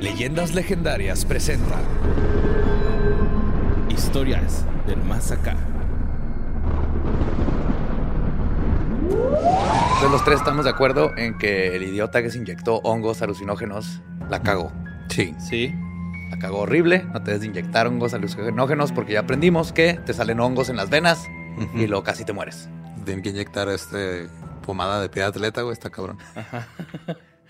Leyendas legendarias presenta Historias del más acá. Entonces los tres estamos de acuerdo en que el idiota que se inyectó hongos alucinógenos la cagó. Sí. Sí. La cagó horrible. No te des de inyectar hongos alucinógenos porque ya aprendimos que te salen hongos en las venas y luego casi te mueres. Tienen que inyectar este pomada de pie de atleta, güey, está cabrón.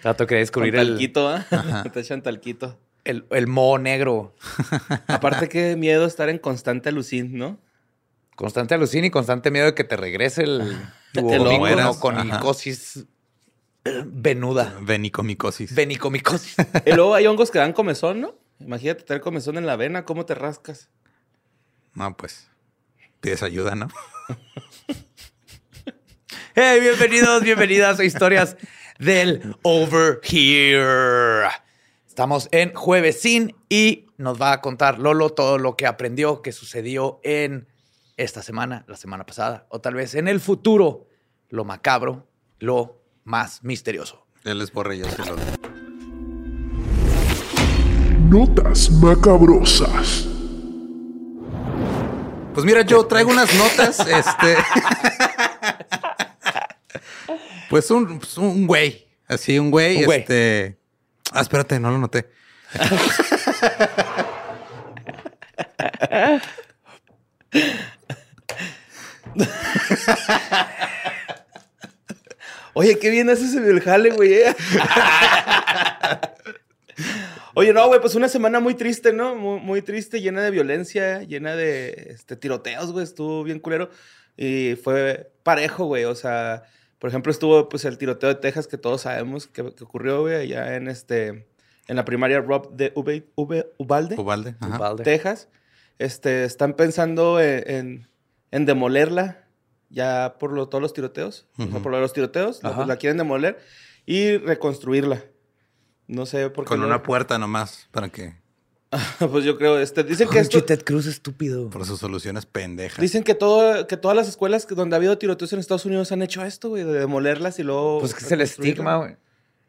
Trato que descubrir Con talquito, ¿eh? Te echan talquito. el, el moho negro. Aparte, qué miedo estar en constante alucin, ¿no? Constante alucina y constante miedo de que te regrese el tu mueras. con micosis eh, venuda. Venicomicosis. Venicomicosis. Y luego hay hongos que dan comezón, ¿no? Imagínate tener comezón en la vena, ¿cómo te rascas? No, pues. Pides ayuda, ¿no? Hey, bienvenidos, bienvenidas a Historias del Over Here. Estamos en Juevesín y nos va a contar Lolo todo lo que aprendió, que sucedió en esta semana, la semana pasada, o tal vez en el futuro, lo macabro, lo más misterioso. Él es borre, yo soy Lolo. Notas macabrosas. Pues mira, yo traigo unas notas, este. pues un, pues un güey. Así, un güey, Un güey. este. Ah, espérate, no lo noté. Oye, qué bien haces el jale, güey. eh. Oye, no, güey, pues una semana muy triste, ¿no? Muy, muy triste, llena de violencia, llena de este, tiroteos, güey. Estuvo bien culero. Y fue parejo, güey. O sea, por ejemplo, estuvo pues el tiroteo de Texas que todos sabemos que, que ocurrió, güey, allá en este en la primaria Rob de Ube- Ube- Ubalde. Ubalde. Ubalde. Texas, este, están pensando en, en- en demolerla ya por lo- todos los tiroteos. O sea, por lo de los tiroteos, la, Ajá. la quieren demoler y reconstruirla. No sé por qué. Con no- una puerta nomás, para que. pues yo creo, este, dicen que esto, Ted Cruz estúpido. Por sus soluciones pendejas. dicen que todo, que todas las escuelas que- donde ha habido tiroteos en Estados Unidos han hecho esto, güey, de demolerlas y luego. Pues que es el estigma, güey.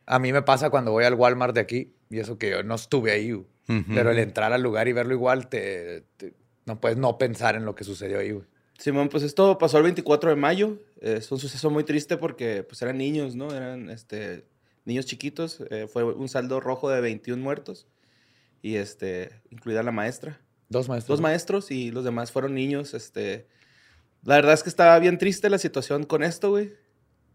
A mí me pasa cuando voy al Walmart de aquí, y eso que yo no estuve ahí, güey. Pero el entrar al lugar y verlo igual, te, te- no puedes no pensar en lo que sucedió ahí, güey. Simón, pues esto pasó el 24 de mayo. Es un suceso muy triste porque pues eran niños, ¿no? Eran este, niños chiquitos. Eh, fue un saldo rojo de 21 muertos. Y este, incluida la maestra. Dos maestros. Dos maestros y los demás fueron niños. Este, la verdad es que estaba bien triste la situación con esto, güey.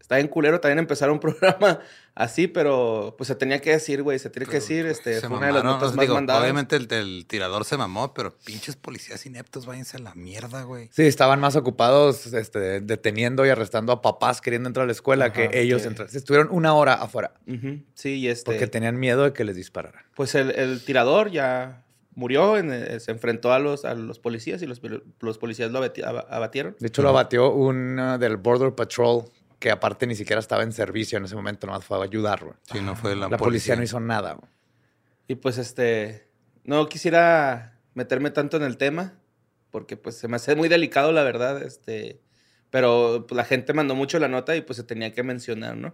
Está bien culero también empezar un programa así, pero pues se tenía que decir, güey. Se tiene que decir. Este, Se fue una de las notas más digo, mandadas. Obviamente el, el tirador se mamó, pero pinches policías ineptos, váyanse a la mierda, güey. Sí, estaban más ocupados este, deteniendo y arrestando a papás queriendo entrar a la escuela Ajá, que ellos que- entrar. Estuvieron una hora afuera Sí, y este. porque tenían miedo de que les dispararan. Pues el, el tirador ya murió, en- eh, se enfrentó a los, a los policías y los, los policías lo abati- aba- abatieron. De hecho, lo abatió un del Border Patrol que aparte ni siquiera estaba en servicio en ese momento, nomás fue a ayudar, güey. Sí, no fue la, La, policía no hizo nada, güey. Y pues este, no quisiera meterme tanto en el tema, porque pues se me hace muy delicado, la verdad, este, Pero pues, la gente mandó mucho la nota y pues se tenía que mencionar, ¿no?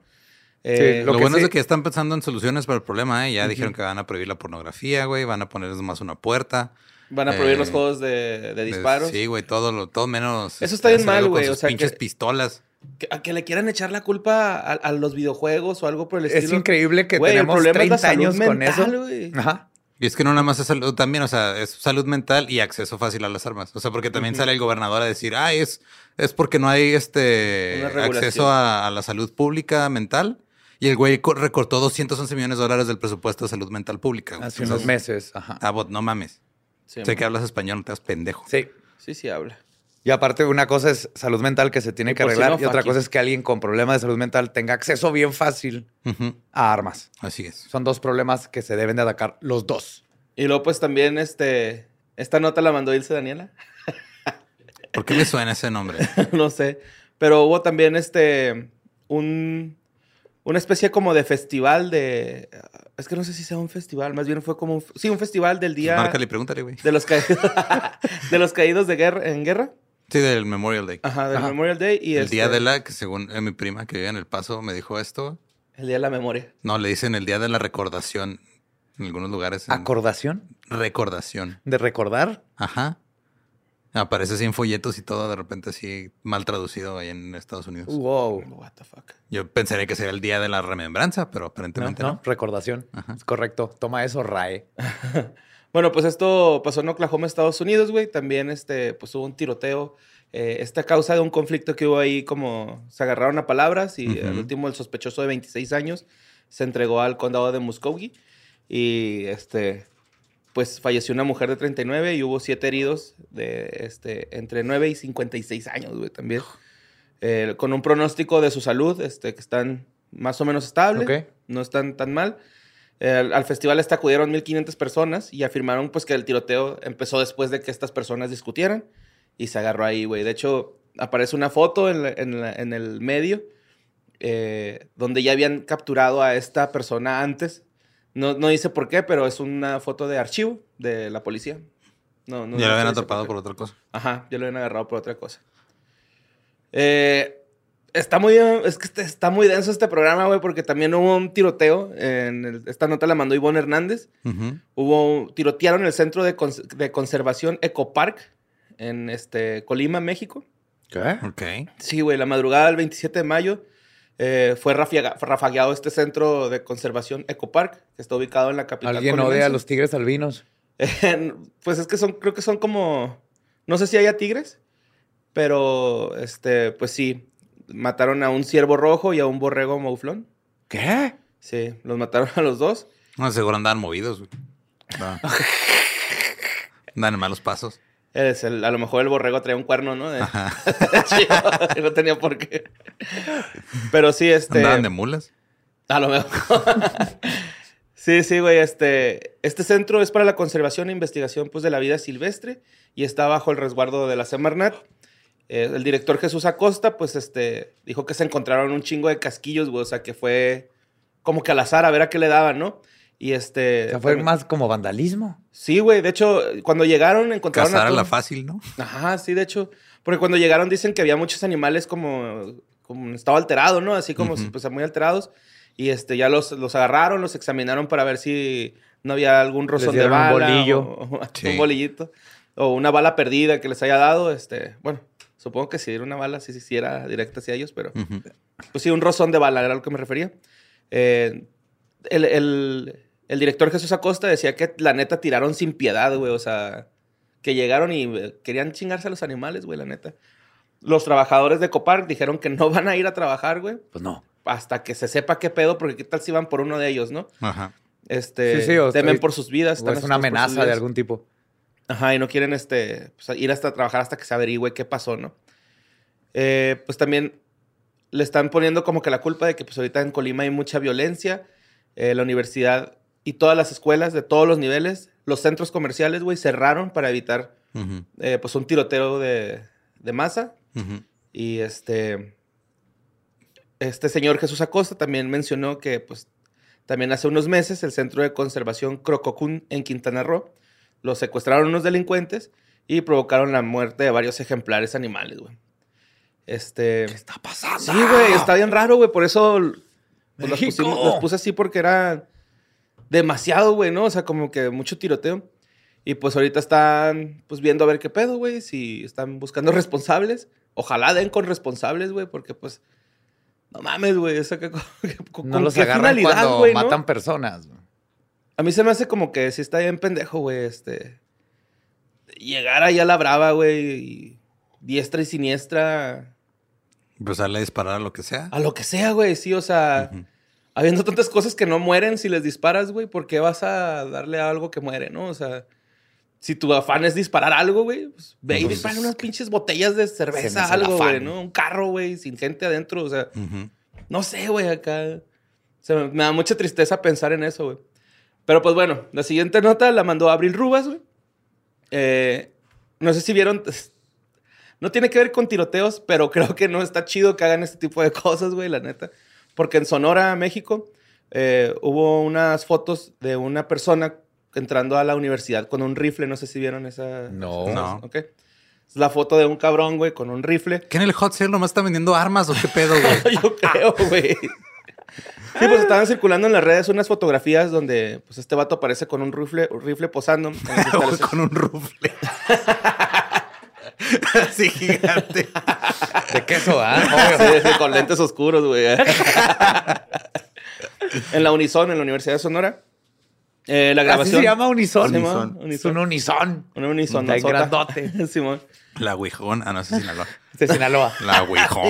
Sí, Eh, Lo Lo, que bueno sí- es que están pensando en soluciones para el problema, ¿eh? Ya dijeron que van a prohibir la pornografía, güey. Van a poner más una puerta. van a prohibir eh, los juegos de, de disparos. Sí, güey, todo, lo, todo menos. Eso está bien mal, güey, o sea, pinches que- pistolas. Que, a que le quieran echar la culpa a, a los videojuegos o algo por el estilo. Es increíble que el tenemos problema es la 30 salud años con eso. Ajá. Y es que no nada más es salud también, o sea, es salud mental y acceso fácil a las armas. O sea, porque también sale el gobernador a decir, ay, es, es porque no hay este acceso a, a la salud pública mental. Y el güey co- recortó 211 millones de dólares del presupuesto de salud mental pública. Hace Entonces, unos meses. Ajá. Ah, bot, no mames. Sí, sé que hablas español, no te das pendejo. Sí. sí, sí habla. Y aparte, una cosa es salud mental que se tiene Y que si arreglar no, y otra cosa es que alguien con problemas de salud mental tenga acceso bien fácil a armas. Así es. Son dos problemas que se deben de atacar los dos. Y luego, pues también, este. Esta nota la mandó Ilse Daniela. ¿Por qué me suena ese nombre? no sé. Pero hubo también este. Un. Una especie como de festival de. Es que no sé si sea un festival, más bien fue como un. Sí, un festival del día. Márcale y pregúntale, güey. De los caídos. de los caídos de guerra, en guerra. Sí, del Memorial Day. Ajá, del Ajá. Memorial Day. Y el este, día de la, que según eh, mi prima que vive en El Paso me dijo esto. El día de la memoria. No, le dicen el día de la recordación. En algunos lugares. en- ¿Acordación? recordación. ¿De recordar? Ajá. Aparece así en folletos y todo, de repente así mal traducido ahí en Estados Unidos. Wow. What the fuck. Yo pensaría que sería el día de la remembranza, pero No, aparentemente no. no, recordación. Ajá. Es correcto. Toma eso, RAE. Bueno, pues esto pasó en Oklahoma, Estados Unidos, güey. También este, pues hubo un tiroteo. Eh, esta causa de un conflicto que hubo ahí, como se agarraron a palabras y Ujú. al último el sospechoso de 26 años se entregó al condado de Muskogee y este, pues falleció una mujer de 39 y hubo siete heridos de este, entre 9 y 56 años, güey, también. Eh, con un pronóstico de su salud, este, que están más o menos estables, Ok. no están tan mal. Eh, al, al festival este acudieron 1.500 personas y afirmaron pues que el tiroteo empezó después de que estas personas discutieran y se agarró ahí, güey. De hecho, aparece una foto en, la- en la- en el medio eh, donde ya habían capturado a esta persona antes. No, no dice por qué, pero es una foto de archivo de la policía. No, no, ya lo habían atrapado qué. por otra cosa. Ajá, ya lo habían agarrado por otra cosa. Eh, está muy, es que este- está muy denso este programa, güey, porque también hubo un tiroteo. En el- esta nota la mandó Ivonne Hernández. Hubo, tirotearon el centro de, cons- de conservación Ecopark en este, Colima, México. ¿Qué? Ok. Sí, güey, la madrugada del 27 de mayo eh, fue rafagueado este centro de conservación Ecopark, que está ubicado en la capital. Alguien odia a los tigres albinos. pues es que son, creo que son como, no sé si haya tigres, pero este, pues sí, mataron a un ciervo rojo y a un borrego mouflón. ¿Qué? Sí, los mataron a los dos. No, seguro andaban movidos, güey. Andan en malos pasos. Es el- a lo mejor el borrego traía un cuerno, ¿no? De- Ajá. Chido, no tenía por qué. Pero sí, este. Andaban de mulas. A lo mejor. sí, sí, güey. Este, este centro es para la conservación e investigación pues, de la vida silvestre y está bajo el resguardo de la Semarnat. Eh, el director Jesús Acosta, pues, este, dijo que se encontraron un chingo de casquillos, güey. O sea, que fue como que al azar a ver a qué le daban, ¿no? Y este. O sea, fue también- más como vandalismo. Sí, güey. De hecho, cuando llegaron, encontraron. Cazar a la fácil, ¿no? Ajá, sí, de hecho. Porque cuando llegaron dicen que había muchos animales como, como en estado alterado, ¿no? Así como Ujú. pues, muy alterados. Y este, ya los, los agarraron, los examinaron para ver si no había algún rozón de dieron un bala. bolillo. o- o Sí. Un bolillito. O una bala perdida que les haya dado. Este, bueno, supongo que si era una bala, sí, sí, sí era directa hacia ellos, pero pues sí, un rozón de bala era a lo que me refería. Eh, el, el- el director Jesús Acosta decía que la neta tiraron sin piedad, güey. O sea, que llegaron y eh, querían chingarse a los animales, güey, la neta. Los trabajadores de Copark dijeron que no van a ir a trabajar, güey, Pues no. hasta que se sepa qué pedo, porque qué tal si van por uno de ellos, ¿no? Ajá. Este, Sí, sí, o sea, temen por sus vidas. O están es una amenaza de algún tipo. Ajá, y no quieren este, pues, ir hasta trabajar hasta que se averigüe qué pasó, ¿no? Eh, pues también le están poniendo como que la culpa de que pues ahorita en Colima hay mucha violencia. Eh, la universidad y todas las escuelas de todos los niveles, los centros comerciales, güey, cerraron para evitar eh, pues un tiroteo de, de masa. Y este, este señor Jesús Acosta también mencionó que, pues, también hace unos meses el Centro de Conservación Crococún en Quintana Roo lo secuestraron unos delincuentes y provocaron la muerte de varios ejemplares animales, güey. Este. ¿Qué está pasando? Sí, güey, está bien raro, güey. Por eso pues, México. pusimos- las puse así porque era demasiado, güey, ¿no? O sea, como que mucho tiroteo. Y pues ahorita están pues viendo a ver qué pedo, güey, si están buscando responsables. Ojalá den con responsables, güey, porque pues no mames, güey, o sea, que con, No con los agarran cuando ¿no? matan personas. güey. A mí se me hace como que sí está bien pendejo, güey, este llegar ahí a la brava, güey, y diestra y siniestra Empezarle a disparar a lo que sea. a lo que sea, güey, sí, o sea, habiendo tantas cosas que no mueren si les disparas, güey, ¿por qué vas a darle a algo que muere, no? O sea, si tu afán es disparar algo, güey, pues ve y dispara unas pinches botellas de cerveza, algo, güey. ¿no? Un carro, güey, sin gente adentro, o sea, no sé, güey, acá. Se me, me da mucha tristeza pensar en eso, güey. Pero pues bueno, la siguiente nota la mandó Abril Rubas, güey. Eh, no sé si vieron. No tiene que ver con tiroteos, pero creo que no está chido que hagan este tipo de cosas, güey, la neta. Porque en Sonora, México, eh, hubo unas fotos de una persona entrando a la universidad con un rifle. No sé si vieron esa. No. No. Ok. Es la foto de un cabrón, güey, con un rifle. ¿Qué en el hot sale nomás está vendiendo armas o qué pedo, güey? Yo creo, güey. Sí, pues estaban circulando en las redes unas fotografías donde pues este vato aparece con un rifle, un rifle posando. Con un rufle. Así gigante. De queso, ¿ah? Sí, sí, con lentes oscuros, güey. en la Unison, en la Universidad de Sonora. Eh, la Así grabación. se llama Unison. Simón, Es un Unison. Una Unison. Está grandote. Simón. La Ouijón. Ah, no, es Sinaloa. De Sinaloa. La.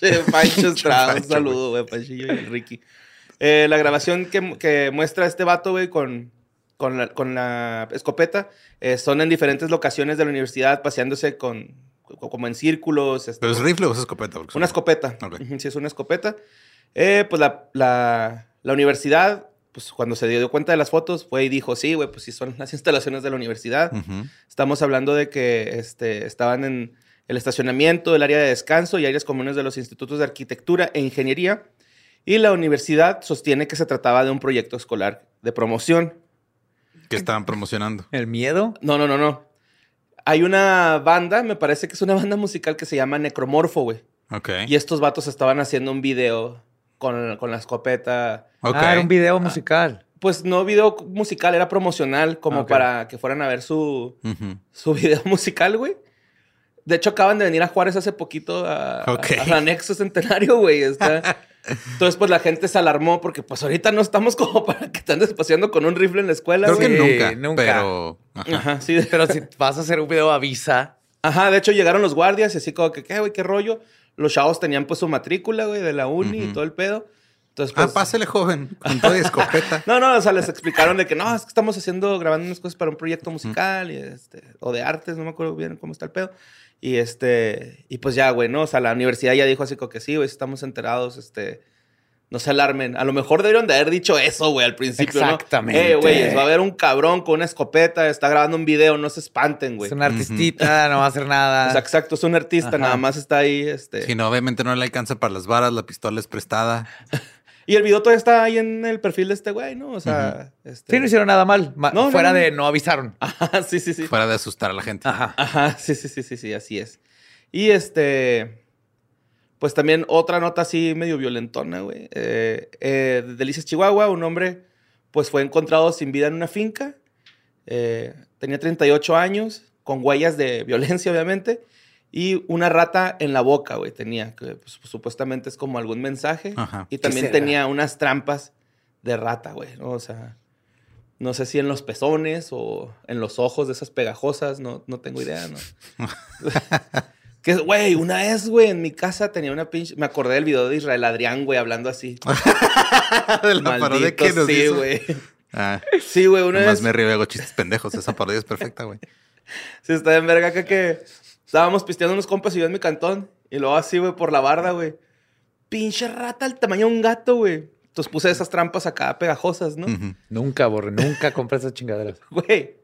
Pinche Pancho Estrada. Un saludo, güey, Panchillo y el Ricky. Eh, la grabación que, que muestra este vato, güey, con, con, la, con la escopeta, eh, son en diferentes locaciones de la universidad, paseándose con, co- como en círculos. este, ¿Pero es rifle o es escopeta? Una escopeta. Sí, es una escopeta. Eh, pues la, la, la universidad, pues cuando se dio cuenta de las fotos, fue y dijo, sí, güey, pues sí son las instalaciones de la universidad. Ujú. Estamos hablando de que este, estaban en el estacionamiento, el área de descanso y áreas comunes de los institutos de arquitectura e ingeniería. Y la universidad sostiene que se trataba de un proyecto escolar de promoción. ¿Qué estaban promocionando? El miedo. No, no, no, no. Hay una banda, me parece que es una banda musical que se llama Necromorfo, güey. Ok. Y estos vatos estaban haciendo un video con, con la escopeta. Ok. Ah, era un video musical. Pues no video musical, era promocional, como Ok. para que fueran a ver su, Ujú. su video musical, güey. De hecho, acaban de venir a Juárez hace poquito a, Ok. a- al anexo centenario, güey. Está... Entonces, pues la gente se alarmó porque, pues ahorita no estamos como para que estén despaciando con un rifle en la escuela, Creo güey. que nunca, nunca. Pero. ajá. Ajá, sí. Pero si vas a hacer un video, avisa. Ajá, de hecho llegaron los guardias y así como que, ¿qué, güey? ¿Qué rollo? Los chavos tenían pues su matrícula, güey, de la uni y todo el pedo. Entonces, Ah, pues... pásele, joven. Con todo y escopeta. No, no, o sea, les explicaron de que no, es que estamos haciendo, grabando unas cosas para un proyecto musical y este, o de artes, no me acuerdo bien cómo está el pedo. Y este, y pues ya, güey, ¿no? O sea, la universidad ya dijo así como que sí, güey, estamos enterados, este, no se alarmen. A lo mejor debieron de haber dicho eso, güey, al principio, ¿no? Exactamente. Eh, güey, va a haber un cabrón con una escopeta, está grabando un video, no se espanten, güey. Es una artistita, no va a hacer nada. O sea, exacto, es un artista, Ajá. nada más está ahí, este. Si no, obviamente no le alcanza para las varas, la pistola es prestada. Y el video todavía está ahí en el perfil de este güey, ¿no? O sea, este... Sí, no hicieron nada mal. Ma- No, no, Fuera no. de no avisaron. Ajá, sí, sí, sí. Fuera de asustar a la gente. Ajá. Ajá, sí, sí, sí, sí, sí, así es. Y este, pues también otra nota así medio violentona, güey. Eh, eh, de Delicias, Chihuahua, un hombre pues fue encontrado sin vida en una finca. Eh, tenía 38 años, con huellas de violencia, obviamente. Y una rata en la boca, güey, tenía, que pues, supuestamente es como algún mensaje. Ajá. Y también tenía unas trampas de rata, güey, ¿no? O sea, no sé si en los pezones o en los ojos de esas pegajosas, no, no tengo idea, ¿no? que, güey, una vez, güey, en mi casa tenía una pinche... Me acordé del video de Israel Adrián, güey, hablando así. de la parodia que nos sí, güey. Ah, Sí, güey, una vez... me río y hago chistes pendejos. Esa parodia es perfecta, güey. Sí, está en verga acá que estábamos pisteando unos compas y yo en mi cantón. Y luego así, güey, por la barda, güey. Pinche rata al tamaño de un gato, güey. Entonces puse esas trampas acá pegajosas, ¿no? Nunca, borre. Nunca compré esas chingaderas. Güey,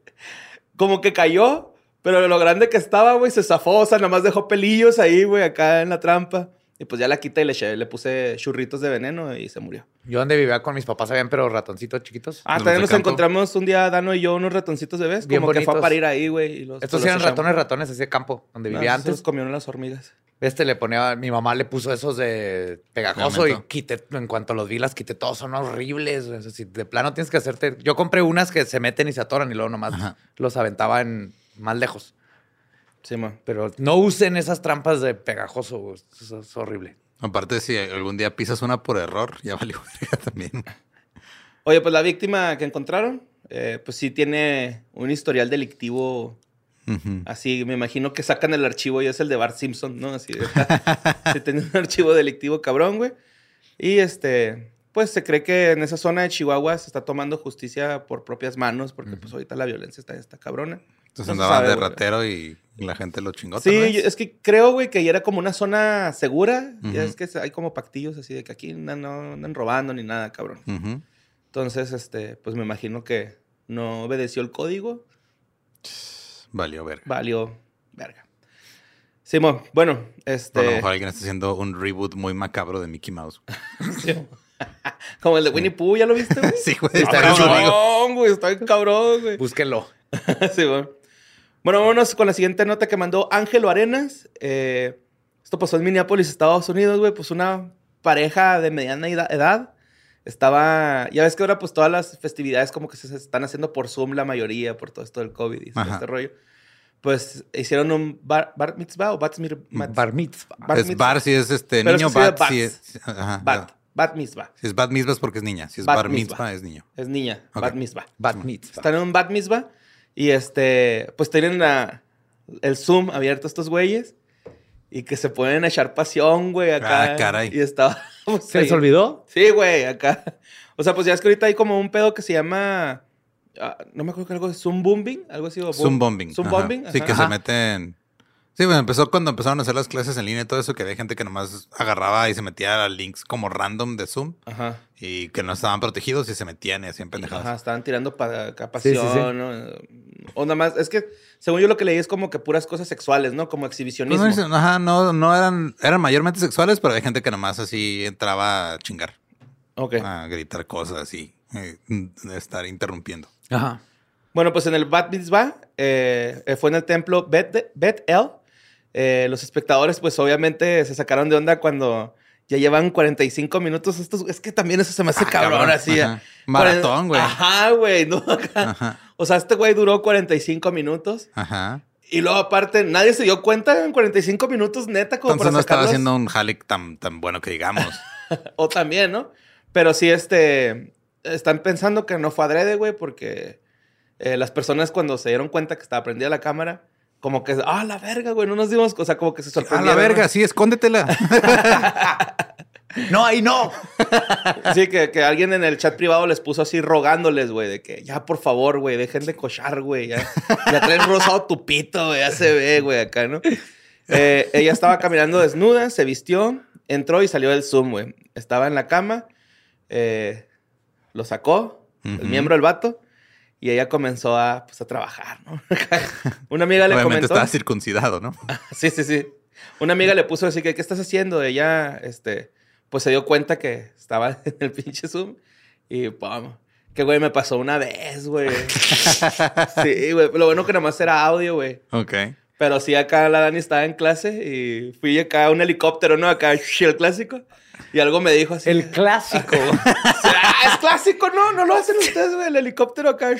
como que cayó, pero lo grande que estaba, güey, se zafó. O sea, nada más dejó pelillos ahí, güey, acá en la trampa. Y pues ya la quité y le, puse churritos de veneno y se murió. Yo donde vivía con mis papás habían pero ratoncitos chiquitos. Ah, también nos encontramos un día, Dano y yo, unos ratoncitos de vez. Bien Como que fue a parir ahí, güey. y los- Estos eran ratones, ratones, ese campo donde No, vivía esos se los antes. comieron las hormigas. Este le ponía, mi mamá le puso esos de pegajoso y quité, en cuanto los vi, las quité todos, son horribles. güey. O sea, si de plano tienes que hacerte. Yo compré unas que se meten y se atoran y luego nomás Ajá. los aventaba en más lejos. Sí, man. Pero no usen esas trampas de pegajoso, güey. Eso es horrible. Aparte, si algún día pisas una por error, ya valió también. Oye, pues la víctima que encontraron, eh, pues sí tiene un historial delictivo así. Me imagino que sacan el archivo y es el de Bart Simpson, ¿no? Así. de- sí, tiene un archivo delictivo cabrón, güey. Y este, pues se cree que en esa zona de Chihuahua se está tomando justicia por propias manos, porque pues ahorita la violencia está, está cabrona. Entonces No se andaba sabe, de güey. ratero y la gente lo chingó. Sí, yo- es que creo, güey, que ahí era como una zona segura. Ya Ujú. es que hay como pactillos así de que aquí no, no andan robando ni nada, cabrón. Entonces, este, pues me imagino que no obedeció el código. Valió verga. Valió verga. Simón, bueno, este. A lo mejor alguien está haciendo un reboot muy macabro de Mickey Mouse. Como el de Winnie Pooh, ¿ya lo viste, güey? Sí, güey. Está Está bien cabrón, güey. Está bien cabrón, güey. Búsquenlo. Sí, bueno. Bueno, vámonos con la siguiente nota que mandó Ángelo Arenas. Eh, esto pasó en Minneapolis, Estados Unidos, güey. Pues una pareja de mediana eda- edad estaba... Ya ves que ahora pues todas las festividades como que se están haciendo por Zoom la mayoría, por todo esto del COVID y todo Ajá. este rollo. Pues hicieron un bar, bar mitzvah o bat, mat- Bar mitzvah. bar Es mitzvah. bar si es este Pero niño, es que de bat si es. Ajá, bat, ya. bat mitzvah. Si es bat mitzvah es porque es niña. Si es Bat bar mitzvah. mitzvah es niño. Es niña, Ok. bat mitzvah. Bat mitzvah. Están en un bat mitzvah y este, pues tienen la- el Zoom abierto estos güeyes y que se pueden echar pasión, güey, acá. Ah, caray. Y estaba... pues, ¿Se les olvidó? Sí, güey, acá. O sea, pues ya es que ahorita hay como un pedo que se llama... ah, no me acuerdo que algo de Zoom Bombing, algo así. o Zoom bombing. Zoom ajá. Bombing. Sí, que Ajá. se meten. Sí, bueno, empezó cuando empezaron a hacer las clases en línea y todo eso, que había gente que nomás agarraba y se metía a links como random de Zoom Ajá. Y que no estaban protegidos y se metían y hacían pendejadas. Ajá, estaban tirando para acá Sí, sí, pasión, sí. ¿no? O nada más, es que según yo lo que leí es como que puras cosas sexuales, ¿no? Como Pues exhibicionismo. no, dicen- ajá, no, no eran, eran mayormente sexuales, pero hay gente que nomás así entraba a chingar, Ok. a gritar cosas y eh, estar interrumpiendo. Ajá. Bueno, pues en el Bat Mitzvah eh, eh, fue en el templo Bet, Bet El. Eh, los espectadores, pues obviamente se sacaron de onda cuando ya llevan 45 minutos. Estos, es que también eso se me hace Ah, cabrón, cabrón, así. ajá. eh. Maratón, güey. Ajá, güey. ¿no? Ajá, O sea, este güey duró 45 minutos. ajá. Y luego, aparte, nadie se dio cuenta en 45 minutos, neta, como Entonces para no estaba haciendo un jale tan, tan bueno que digamos. O también, ¿no? Pero sí, este. Están pensando que no fue adrede, güey, porque eh, las personas cuando se dieron cuenta que estaba prendida la cámara, como que, ah, la verga, güey, no nos dimos, o sea, como que se a sorprendieron. la verga, sí, escóndetela. No, ahí no. Sí, que, que alguien en el chat privado les puso así rogándoles, güey, de que ya, por favor, güey, dejen de cochar, güey, ya, ya traen rosado tu pito, güey, ya se ve, güey, acá, ¿no? Eh, ella estaba caminando desnuda, se vistió, entró y salió del Zoom, güey. Estaba en la cama, eh, lo sacó, el miembro del vato, y ella comenzó a, pues, a trabajar, ¿no? Una amiga le Obviamente comentó. estaba circuncidado, ¿no? Sí, sí, sí. Una amiga le puso así que, ¿qué estás haciendo? Ella, este, pues se dio cuenta que estaba en el pinche Zoom y, pum, que, güey, me pasó una vez, güey. Sí, güey. Lo bueno que nada más era audio, güey. Ok. Pero sí, acá la Dani estaba en clase y fui acá a un helicóptero, ¿no? Acá, el clásico. Y algo me dijo así. El clásico. Ah, es clásico, no, no lo hacen ustedes, güey. El helicóptero acá.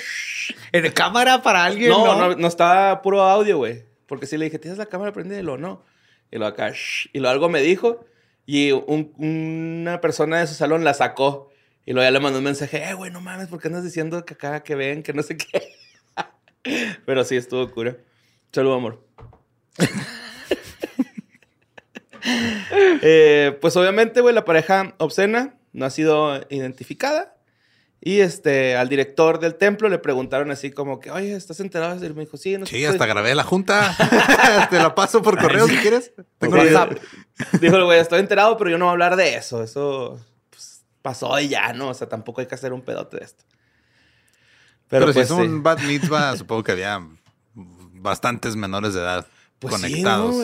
en cámara para alguien. No, No, no, no, estaba puro audio, güey. Porque sí le dije, ¿tienes la cámara prendida? Y lo no. Y lo acá, shh. y lo algo me dijo. Y un- una persona de su salón la sacó. Y luego ya le mandó un mensaje, eh, güey, no mames, ¿por qué andas diciendo que acá, que ven, que no sé qué? Pero sí, estuvo cura. Salud, amor. Eh, pues obviamente, güey, la pareja obscena no ha sido identificada. Y este, al director del templo le preguntaron así como que, oye, ¿estás enterado? Y me dijo, sí, no Sí, hasta grabé la junta. Te la paso por correo si quieres. Tengo Sí, WhatsApp. Dijo güey, estoy enterado, pero yo no voy a hablar de eso. Eso pues, pasó y ya, ¿no? O sea, tampoco hay que hacer un pedote de esto. Pero, Pero, pues, si es un sí. bad mitzvah, supongo que había bastantes menores de edad Pues sí, conectados.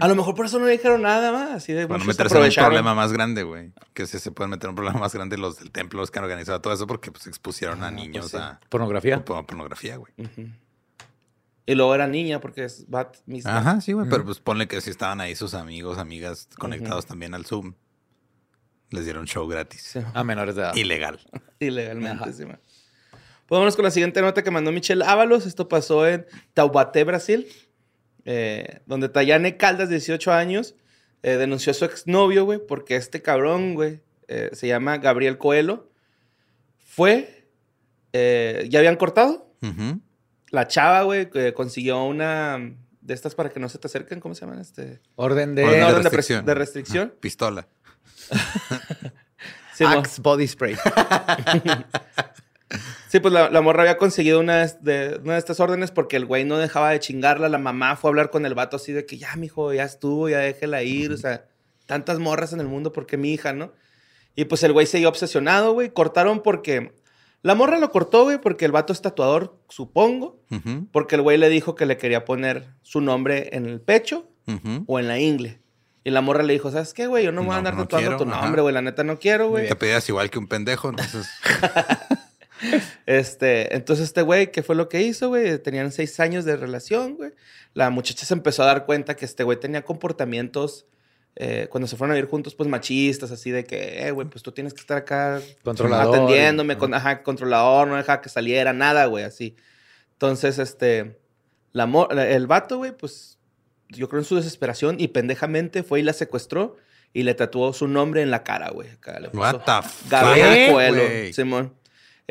A lo mejor por eso no le dijeron nada más. Así de Para no muchos meterse en un problema más grande, güey. Que si se pueden meter en un problema más grande los del templo, los que han organizado todo eso, porque pues expusieron a niños pues sí. a, Pornografía. a pornografía, güey. Y luego era niña porque es Bat misma. Ajá, sí, güey. Pero pues ponle que si estaban ahí sus amigos, amigas conectados también al Zoom. Les dieron show gratis. Sí. A menores de edad. Ilegal. Ilegalmente, Ajá. sí, man. Pues vámonos con la siguiente nota que mandó Michelle Ábalos. Esto pasó en Taubaté, Brasil, eh, donde Tayane Caldas, 18 años, eh, denunció a su exnovio, güey, porque este cabrón, güey, eh, se llama Gabriel Coelho, fue, eh, ya habían cortado. La chava, güey, que consiguió una de estas para que no se te acerquen, ¿cómo se llaman? Este, Orden de Orden de orden de, pres- restricción. de restricción. Ajá, Pistola. Sí, Axe Body Spray. Sí, pues la, la morra había conseguido una de, una de estas órdenes porque el güey no dejaba de chingarla. La mamá fue a hablar con el vato así de que ya, mijo, ya estuvo, ya déjela ir. O sea, tantas morras en el mundo, porque mi hija, no? Y pues el güey seguía obsesionado, güey. Cortaron porque. La morra lo cortó, güey, porque el vato es tatuador, supongo. Porque el güey le dijo que le quería poner su nombre en el pecho o en la ingle. Y la morra le dijo, ¿sabes qué, güey? Yo no me voy a andar no tatuando quiero, tu ajá. nombre, güey. La neta no quiero, güey. Te pedías igual que un pendejo, entonces. Este, entonces este güey, ¿qué fue lo que hizo, güey? Tenían seis años de relación, güey. La muchacha se empezó a dar cuenta que este güey tenía comportamientos, eh, cuando se fueron a vivir juntos, pues machistas, así de que, eh, güey, pues tú tienes que estar acá Controlador. atendiéndome, con, ajá, controlador, no dejaba que saliera, nada, güey, así. Entonces, este, la el vato, güey, pues yo creo en su desesperación y pendejamente fue y la secuestró y le tatuó su nombre en la cara, güey. Acá le puso What the fuck, Gabriel Coelho? Simón.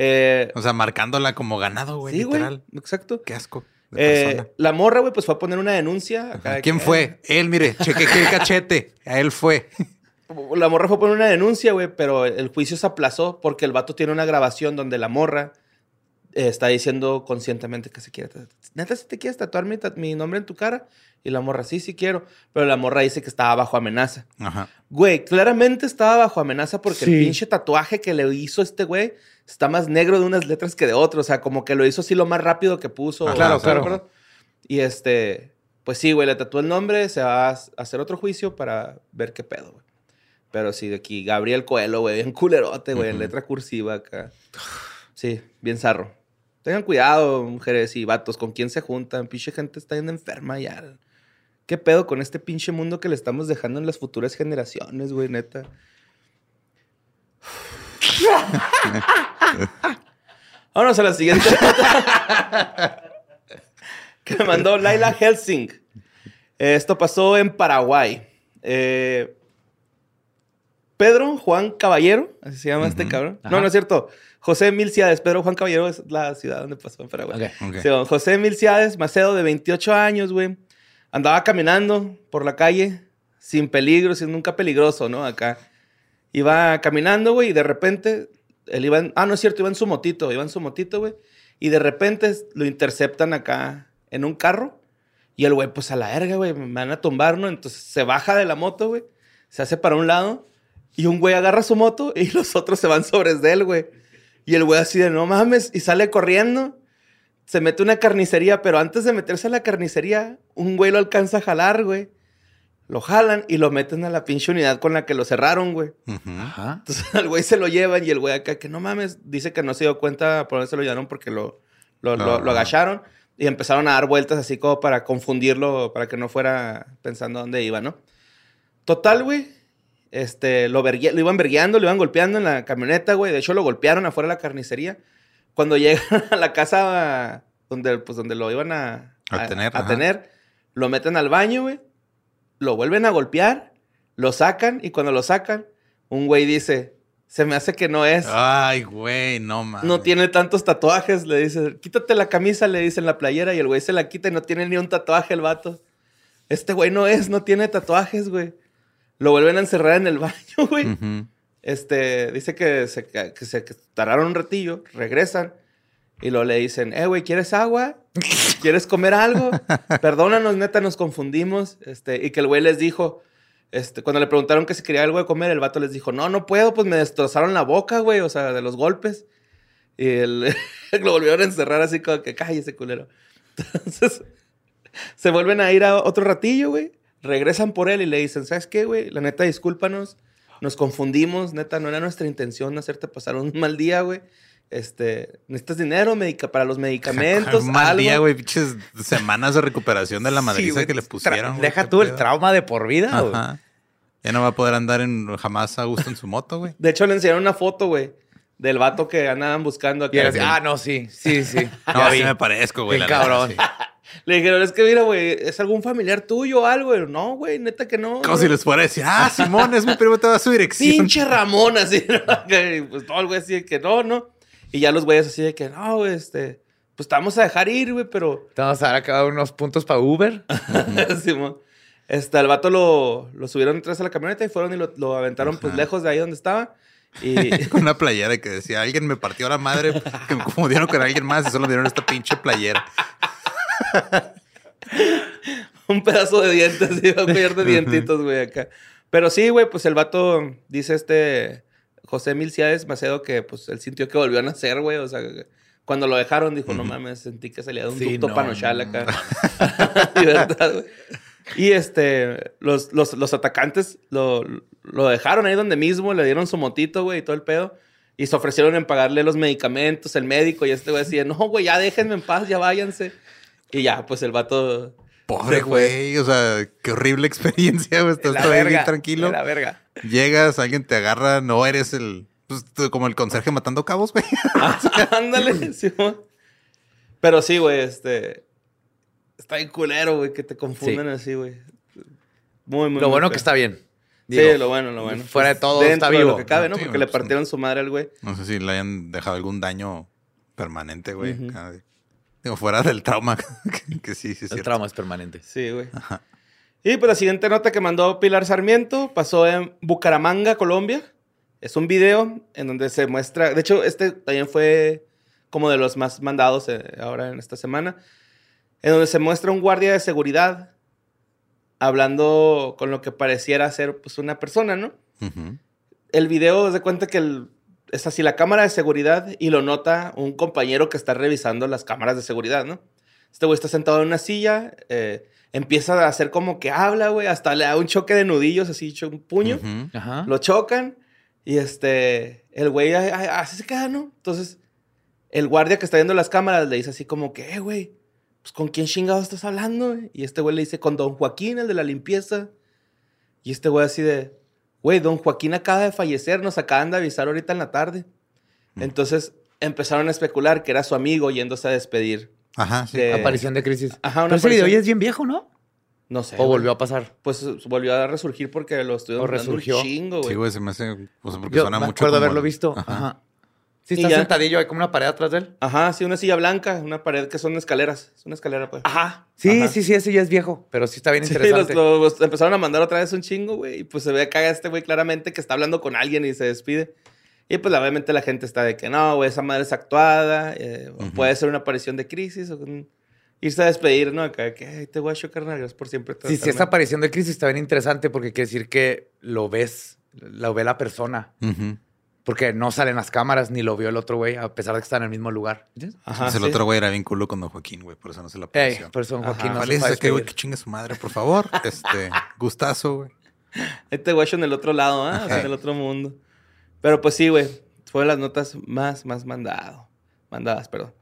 Eh, O sea, marcándola como ganado, güey, sí, güey, literal. exacto. Qué asco. Eh, la morra, güey, pues fue a poner una denuncia. acá ¿Quién que, fue? Él, mire, cheque que el cachete. A él fue. La morra fue a poner una denuncia, güey, pero el juicio se aplazó porque el vato tiene una grabación donde la morra eh, está diciendo conscientemente que se quiere tatuar. Neta, si te quieres tatuar mi, ta- mi nombre en tu cara. Y la morra, sí, sí quiero. Pero la morra dice que estaba bajo amenaza. Ajá. Güey, claramente estaba bajo amenaza porque el pinche tatuaje que le hizo este güey está más negro de unas letras que de otras. O sea, como que lo hizo así lo más rápido que puso. Ah, claro, ¿estás de claro. Y este, pues sí, güey, le tatuó el nombre. Se va a hacer otro juicio para ver qué pedo, güey. Pero sí, de aquí, Gabriel Coelho, güey, bien culerote, güey, en Ujú. letra cursiva acá. Sí, bien zarro. Tengan cuidado, mujeres y vatos, con quién se juntan. Pinche gente está yendo enferma ya. ¿Qué pedo con este pinche mundo que le estamos dejando en las futuras generaciones, güey, neta? Vámonos a la siguiente que me mandó Laila Helsing. Esto pasó en Paraguay. Eh, Pedro Juan Caballero, así se llama este cabrón. Ajá. No, no es cierto. José Milciades. Pedro Juan Caballero es la ciudad donde pasó en Paraguay. Ok. Ok. Sí, José Milciades Macedo, de 28 años, güey. Andaba caminando por la calle sin peligro, sin nunca peligroso, ¿no? Acá. Iba caminando, güey, y de repente él iba. Ah, no es cierto, iba en su motito, iba en su motito, güey. Y de repente lo interceptan acá en un carro. Y el güey, pues a la verga, güey, me van a tumbar, ¿no? Entonces se baja de la moto, güey. Se hace para un lado. Y un güey agarra su moto y los otros se van sobre él, güey. Y el güey así de, no mames, y sale corriendo se mete una carnicería, pero antes de meterse a la carnicería, un güey lo alcanza a jalar, güey. Lo jalan y lo meten a la pinche unidad con la que lo cerraron, güey. Ajá. Entonces al güey se lo llevan y el güey acá, que no mames, dice que no se dio cuenta por dónde se lo llevaron porque lo, lo, lo- Ajá. lo agacharon y empezaron a dar vueltas así como para confundirlo, para que no fuera pensando a dónde iba, ¿no? Total, güey. Este, lo, vergue- lo iban vergueando, lo iban golpeando en la camioneta, güey. De hecho, lo golpearon afuera de la carnicería. Cuando llegan a la casa donde, pues, donde lo iban a, A tener, a tener, lo meten al baño, güey. Lo vuelven a golpear, lo sacan y cuando lo sacan, un güey dice, se me hace que no es. Ay, güey, no mames. No tiene tantos tatuajes, le dice, quítate la camisa, le dice en la playera, y el güey se la quita y no tiene ni un tatuaje el vato. Este güey no es, no tiene tatuajes, güey. Lo vuelven a encerrar en el baño, güey. Este, dice que se, que se que tardaron un ratillo, regresan y luego le dicen, eh, güey, ¿quieres agua? ¿Quieres comer algo? Perdónanos, neta, nos confundimos. Este, y que el güey les dijo, este, cuando le preguntaron que si quería algo de comer, el vato les dijo, no, no puedo, pues me destrozaron la boca, güey, o sea, de los golpes. Y el- lo volvieron a encerrar así como que cállese, culero. Entonces, se vuelven a ir a otro ratillo, güey. regresan por él y le dicen, ¿sabes qué, güey? La neta, discúlpanos. Nos confundimos, neta, no era nuestra intención hacerte pasar un mal día, güey. Este, necesitas dinero medica para los medicamentos, Un mal algo?" día, güey. Pinches semanas de recuperación de la madriza que le pusieron. Deja tú el pedo. trauma de por vida, güey. Ajá. Ya no va a poder andar en, jamás a gusto en su moto, güey. De hecho, le enseñaron una foto, güey, del vato que andaban buscando así, ah, no, sí, sí, sí. No, así me parezco, güey. Neta, cabrón. sí. Le dijeron, es que mira, güey, ¿es algún familiar tuyo o algo? Y, no, güey, neta que no. Como no". si les fuera a decir, ah, Simón, es mi primo, te va a su dirección. Pinche Ramón, así, ¿no? Pues todo el güey así de que no, no. Y ya los güeyes así de que no, güey, este, pues te vamos a dejar ir, güey, pero. Te vamos a dar acá unos puntos para Uber. Simón. Este, al vato lo, lo subieron detrás de la camioneta y fueron y lo, lo aventaron pues lejos de ahí donde estaba. Y Con una playera que decía, alguien me partió la madre, que me confundieron con alguien más y solo me dieron esta pinche playera. un pedazo de dientes, iba a collar de dientitos, güey, acá. Pero sí, güey, pues el vato dice este José Milciades Macedo que pues él sintió que volvió a nacer, güey. O sea, cuando lo dejaron dijo, no mames, sentí que salía de un Sí, ducto no, panochal no, acá. Libertad, güey. Y este, los, los, los atacantes lo, lo dejaron ahí donde mismo, le dieron su motito, güey, y todo el pedo. Y se ofrecieron en pagarle los medicamentos, el médico, y este güey decía, no, güey, ya déjenme en paz, ya váyanse. Y ya, pues el vato Pobre güey, o sea, qué horrible experiencia, güey. Estás verga, bien tranquilo. La verga. Llegas, alguien te agarra, no eres el. Pues, tú, como el conserje matando cabos, güey. Ándale, Simón. Pero sí, güey, este. Está bien culero, güey, que te confunden así, güey. Muy, muy Lo muy bueno feo. que está bien. Sí, lo bueno, lo bueno. fuera de Pues, todo, está de vivo. lo que cabe, ¿no? Sí, Porque le pues, partieron su madre al güey. No sé si le hayan dejado algún daño permanente, güey. De- Digo, fuera del trauma, que, que sí, sí, es El cierto. trauma es permanente. Sí, güey. Y pues la siguiente nota que mandó Pilar Sarmiento pasó en Bucaramanga, Colombia. Es un video en donde se muestra. De hecho, este también fue como de los más mandados eh, ahora en esta semana. En donde se muestra un guardia de seguridad hablando con lo que pareciera ser pues, una persona, ¿no? El video se cuenta que el- es así la cámara de seguridad y lo nota un compañero que está revisando las cámaras de seguridad, ¿no? Este güey está sentado en una silla, eh, empieza a hacer como que habla, güey, hasta le da un choque de nudillos, así, un puño. Ajá. lo chocan y este, el güey así se queda, ¿no? Entonces, el guardia que está viendo las cámaras le dice así como que, eh, güey, pues con quién chingado estás hablando, güey?" Y este güey le dice, con don Joaquín, el de la limpieza. Y este güey así de, güey, don Joaquín acaba de fallecer, nos acaban de avisar ahorita en la tarde. Entonces empezaron a especular que era su amigo yéndose a despedir. Ajá, sí. de- Aparición de crisis. Ajá, una Pero ese video aparición. ya es bien viejo, ¿no? No sé. O güey. volvió a pasar. Pues volvió a resurgir porque lo estuvieron O dando un resurgió. chingo, Sí, güey. güey, se me hace. O sea, porque Yo suena me mucho. acuerdo como haberlo el- visto. Ajá. Ajá. Sí, Y está ya- sentadillo, hay como una pared atrás de él. Ajá, sí, una silla blanca, una pared que son escaleras. Es una escalera, pues. Ajá. Sí, Ajá. sí, sí, ese ya es viejo, pero sí está bien Sí, los, interesante. los empezaron a mandar otra vez un chingo, güey. Y pues se ve acá este güey claramente que está hablando con alguien y se despide. Y pues obviamente la gente está de que no, güey, esa madre es actuada. eh. Puede ser una aparición de crisis. O un- irse a despedir, ¿no? Acá, que "Ay, te voy a chocar, gracias por siempre. Sí, sí, tratarme". esa aparición de crisis está bien interesante porque quiere decir que lo ves, lo ve la persona. Porque no salen las cámaras ni lo vio el otro güey, a pesar de que está en el mismo lugar. ¿Entiendes? Ajá, Entonces, el sí. otro güey era bien culo con Don Joaquín, güey. Por eso no se la Ey, apareció. por eso don Joaquín Ajá. no se que, güey, que chingue su madre, por favor. Este, gustazo, güey. Este guacho en el otro lado, ¿ah? O sea, en el otro mundo. Pero pues sí, güey. Fue las notas más, más mandado. Mandadas, perdón.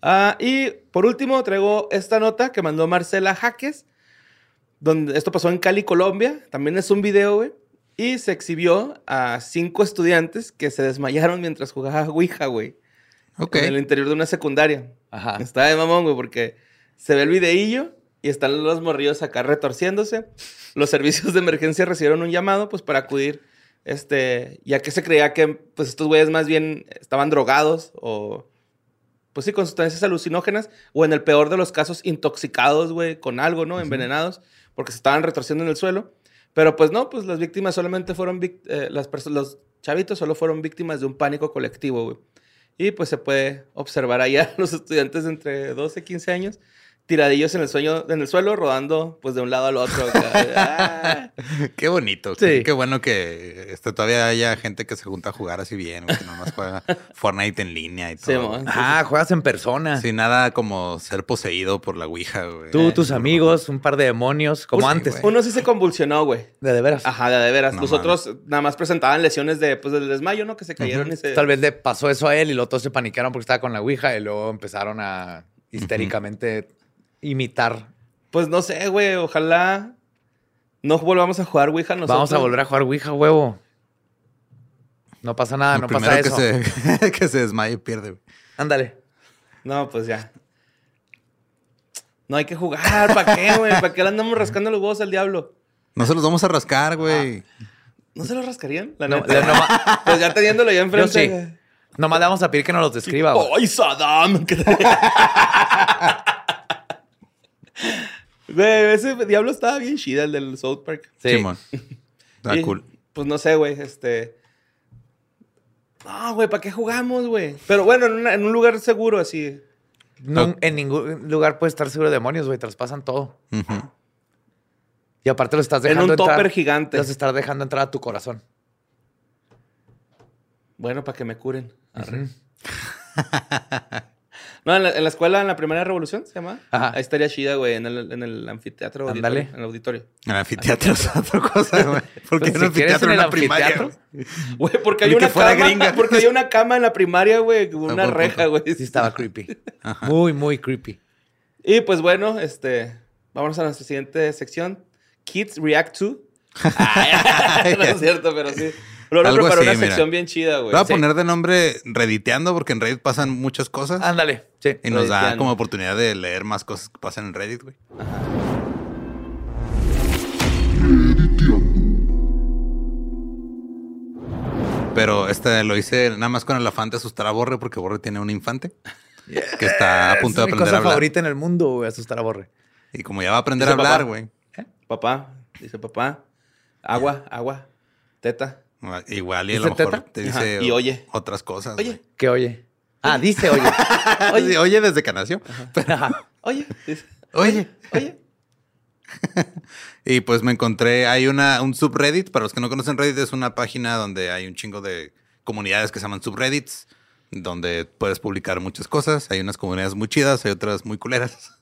Ah, y por último, traigo esta nota que mandó Marcela Jaques. Donde esto pasó en Cali, Colombia. También es un video, güey. Y se exhibió a cinco estudiantes que se desmayaron mientras jugaba Ouija, güey. Ok. En el interior de una secundaria. Ajá. Está de mamón, güey, porque se ve el videillo y están los morrillos acá retorciéndose. Los servicios de emergencia recibieron un llamado, pues, para acudir, este, ya que se creía que, pues, estos güeyes más bien estaban drogados o, pues sí, con sustancias alucinógenas o en el peor de los casos, intoxicados, güey, con algo, ¿no? Envenenados, porque se estaban retorciendo en el suelo. Pero, pues, no, pues, las víctimas solamente fueron, eh, las personas, los chavitos solo fueron víctimas de un pánico colectivo, güey. Y pues se puede observar allá los estudiantes de entre 12 y 15 años tiradillos en el sueño, en el suelo, rodando pues de un lado al otro. Ah. Qué bonito. Sí. Qué bueno que este, todavía haya gente que se junta a jugar así bien, güey, que nomás juega Fortnite en línea y Sí, todo. mon. Ah, juegas en persona. Sin nada como ser poseído por la Ouija, güey. Tú, tus amigos, un par de demonios, como sí, antes. güey. Uno sí se convulsionó, güey. De, de veras. Ajá, de, de veras. No Los otros nada más presentaban lesiones de, pues, del desmayo, ¿no? Que se cayeron y se... Tal vez le pasó eso a él y los otros se panicaron porque estaba con la Ouija y luego empezaron a histéricamente imitar. Pues no sé, güey. Ojalá no volvamos a jugar Ouija nosotros. Vamos a volver a jugar Ouija, huevo. No pasa nada, El no pasa que eso. se, que se desmaye pierde, güey. Ándale. No, pues ya. No hay que jugar. ¿Para qué, güey? ¿Para qué le andamos rascando los huevos al diablo? No se los vamos a rascar, güey. ¿No se los rascarían? La No, neta. noma- Pues ya teniéndolo ya yo enfrente. sí. Nomás le vamos a pedir que nos los describa. güey. ¡Ay, Saddam! Güey, ese diablo estaba bien chida, el del South Park. Sí. Está Y, cool. Pues no sé, güey, este... No, güey, ¿para qué jugamos, güey? Pero bueno, en, una- en un lugar seguro, así. No, en ningún lugar puede estar seguro de demonios, güey. Traspasan todo. Y aparte lo estás En dejando un entrar. topper gigante. Los estás dejando entrar a tu corazón. Bueno, para que me curen. Arre. no, en la, en la escuela, en la primera revolución, ¿se llama? Ajá. Ahí estaría chida, güey, en el, en el anfiteatro. Ándale. En el auditorio. El anfiteatro es otra cosa, güey. Porque Pues, un si quieres anfiteatro en en el la primaria. anfiteatro. güey. Güey, porque hay una cama. gringa. Porque hay una cama en la primaria, güey. Una reja, güey. Sí estaba creepy. Muy, muy creepy. Y pues bueno, este. Vámonos a nuestra siguiente sección. Kids React to. Ay, no es cierto, pero sí. Pero Algo preparó así, una mira. sección bien chida, güey. Voy a Sí. poner de nombre Redditeando porque en Reddit pasan muchas cosas. Ándale. Sí. Y nos da Redditeando. como oportunidad de leer más cosas que pasan en Reddit, güey. Pero este lo hice nada más con el afán de asustar a Borre porque Borre tiene un infante que está a punto es de aprender cosa a hablar. favorita en el mundo, güey, asustar a Borre. Y como ya va a aprender Dice a hablar, papá. güey. Papá, dice papá. Agua, agua. Teta. Igual y a ¿Dice lo mejor teta? te Ajá, dice y oye. otras cosas. Oye. güey. ¿Qué oye? Ah, dice oye. Oye, oye desde que nació. Ajá. Oye, dice. Oye. Oye. Y pues me encontré, hay una, un subreddit, para los que no conocen Reddit, es una página donde hay un chingo de comunidades que se llaman subreddits, donde puedes publicar muchas cosas. Hay unas comunidades muy chidas, hay otras muy culeras.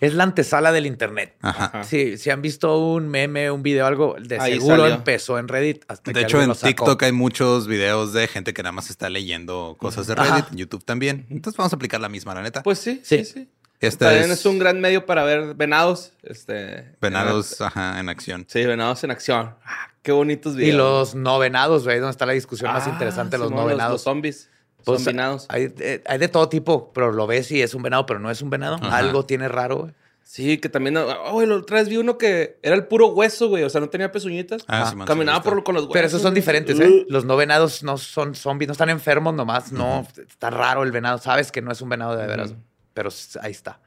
Es la antesala del internet. Ajá. Sí, si han visto un meme, un video, algo, de Ahí seguro salió. empezó en Reddit. Hasta De que hecho, en. TikTok hay muchos videos de gente que nada más está leyendo cosas de Reddit, Ajá. en YouTube también. Entonces vamos a aplicar la misma, la neta. Pues sí, Sí. sí, sí. este También es, es un gran medio para ver venados. Este. Venados, ajá, en acción. Sí, venados en acción. Ah, qué bonitos Y videos. los no venados, güey, donde está la discusión más Ah, interesante, los no Los, venados. zombies. Pues, son venados. Hay, eh, hay de todo tipo, pero lo ves y es un venado, pero no es un venado. Ajá. Algo tiene raro, güey. Sí, que también. Oh, güey, la otra vez vi uno que era el puro hueso, güey. O sea, no tenía pezuñitas. Ah, Caminaba sí, visto. por, con los huesos. Pero esos son diferentes. ¿eh? Los no venados no son zombies, no están enfermos nomás. No, está raro el venado. Sabes que no es un venado de veras, pero ahí está.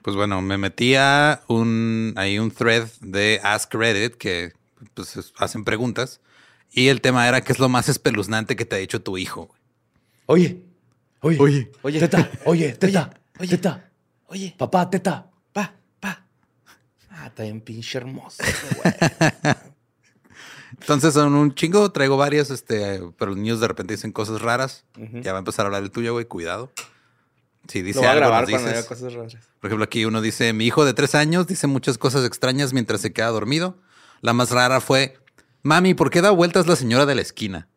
Pues bueno, me metí a un, ahí un thread de Ask Reddit que pues, es- hacen preguntas. Y el tema era qué es lo más espeluznante que te ha dicho tu hijo. Oye, oye, Oye. Oye. teta, oye, teta, oye. teta, Oye, papá, teta. pa, pa. Ah, está bien pinche hermoso, güey. Entonces son un chingo, traigo varias, este, pero los niños de repente dicen cosas raras. Ya va a empezar a hablar el tuyo, güey, cuidado. Si Lo dice voy a algo, grabar nos cuando cosas raras. Por ejemplo, aquí uno dice, mi hijo de tres años dice muchas cosas extrañas mientras se queda dormido. La más rara fue, mami, ¿por qué da vueltas la señora de la esquina?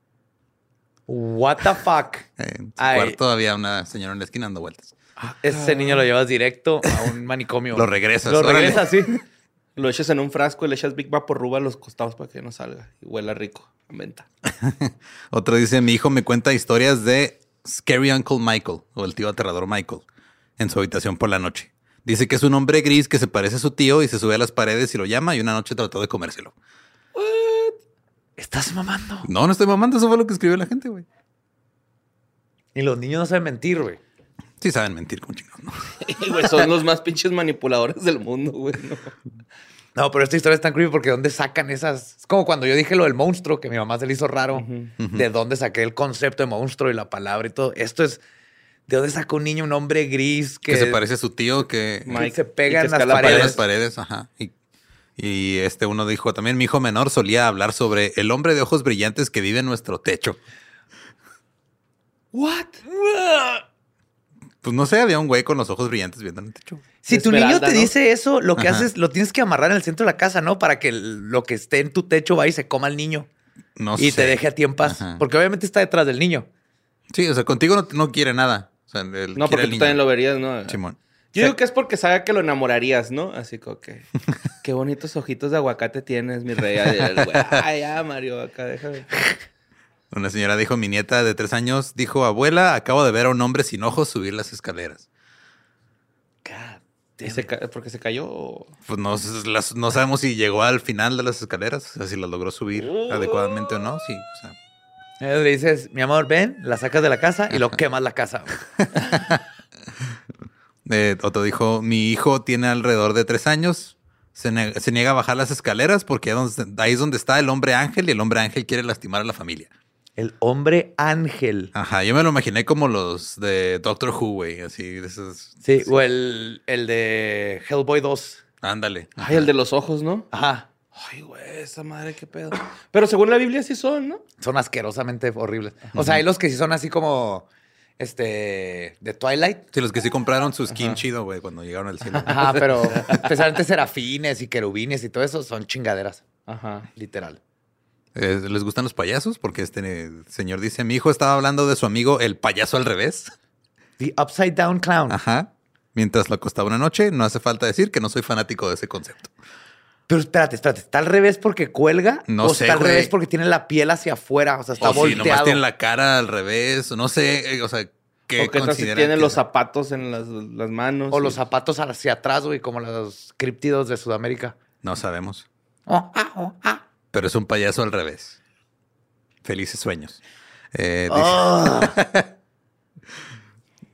What the fuck. En su Ay. cuarto había una señora en la esquina dando vueltas. Ese niño lo llevas directo a un manicomio. Lo regresas, Lo órale. regresas, sí. Lo echas en un frasco y le echas Big Vaporruba a los costados para que no salga. Y huela rico. En venta. Otro dice, mi hijo me cuenta historias de Scary Uncle Michael o el tío aterrador Michael en su habitación por la noche. Dice que es un hombre gris que se parece a su tío y se sube a las paredes y lo llama y una noche trató de comérselo. Estás mamando. No, no estoy mamando, eso fue lo que escribió la gente, güey. Y los niños no saben mentir, güey. Sí saben mentir con chingados, ¿no? Y, güey, son los más pinches manipuladores del mundo, güey. ¿no? No, pero esta historia es tan creepy porque ¿dónde sacan esas? Es como cuando yo dije lo del monstruo, que mi mamá se le hizo raro. ¿De dónde saqué el concepto de monstruo y la palabra y todo? Esto es ¿De dónde sacó un niño un hombre gris que, Que se parece a su tío que, que Mike, se pega en las paredes? las paredes, ajá. Y, y este uno dijo también, mi hijo menor solía hablar sobre el hombre de ojos brillantes que vive en nuestro techo. What? Pues no sé, había un güey con los ojos brillantes viendo en el techo. Si tu niño te ¿no? dice eso, lo que Ajá. haces, lo tienes que amarrar en el centro de la casa, ¿no? Para que lo que esté en tu techo vaya y se coma al niño No y sé. te deje a ti en paz. Ajá. Porque obviamente está detrás del niño. Sí, o sea, contigo no, no quiere nada. O sea, él No, porque tú niño. también lo verías, ¿no? Simón. Yo digo que es porque sabe que lo enamorarías, ¿no? Así como que... Qué bonitos ojitos de aguacate tienes, mi rey. Ay, ya, Mario, acá déjame. Una señora dijo, mi nieta de tres años dijo, abuela, acabo de ver a un hombre sin ojos subir las escaleras. ¿Y se ¿Porque se cayó? Pues no, s- las- no sabemos si llegó al final de las escaleras, o sea, si las logró subir adecuadamente o no. Sí, o sea, Eh, Le dices, mi amor, ven, la sacas de la casa y lo quemas la casa. Eh, otro dijo, mi hijo tiene alrededor de tres años, se, niega a bajar las escaleras porque ahí es donde- está el hombre ángel y el hombre ángel quiere lastimar a la familia. El hombre ángel. Ajá, yo me lo imaginé como los de Doctor Who, güey, así de esos. Sí, o el, el de Hellboy 2. Ándale. Ay, el de los ojos, ¿no? Ajá. Ay, güey, esa madre, qué pedo. Pero según la Biblia sí son, ¿no? Son asquerosamente horribles. O sea, hay los que sí son así como este de Twilight. Sí, los que sí compraron su skin chido, güey, cuando llegaron al cielo. Ajá, pero especialmente serafines y querubines y todo eso son chingaderas, Ajá. literal. Eh, ¿Les gustan los payasos? Porque este señor dice, mi hijo estaba hablando de su amigo el payaso al revés. The Upside Down Clown. Ajá. Mientras lo acostaba una noche, no hace falta decir que no soy fanático de ese concepto. Pero espérate, espérate, ¿está al revés porque cuelga? No ¿O sé, está al güey. revés porque tiene la piel hacia afuera? O sea, está o si nomás volteado. tiene la cara al revés, no sé, eh, o sea, ¿qué O que si tiene que los zapatos en las, las manos. O y- los zapatos hacia atrás, güey, como los críptidos de Sudamérica. No sabemos. Oh, ah, oh, ah. Pero es un payaso al revés. Felices sueños. Eh, dice- Oh.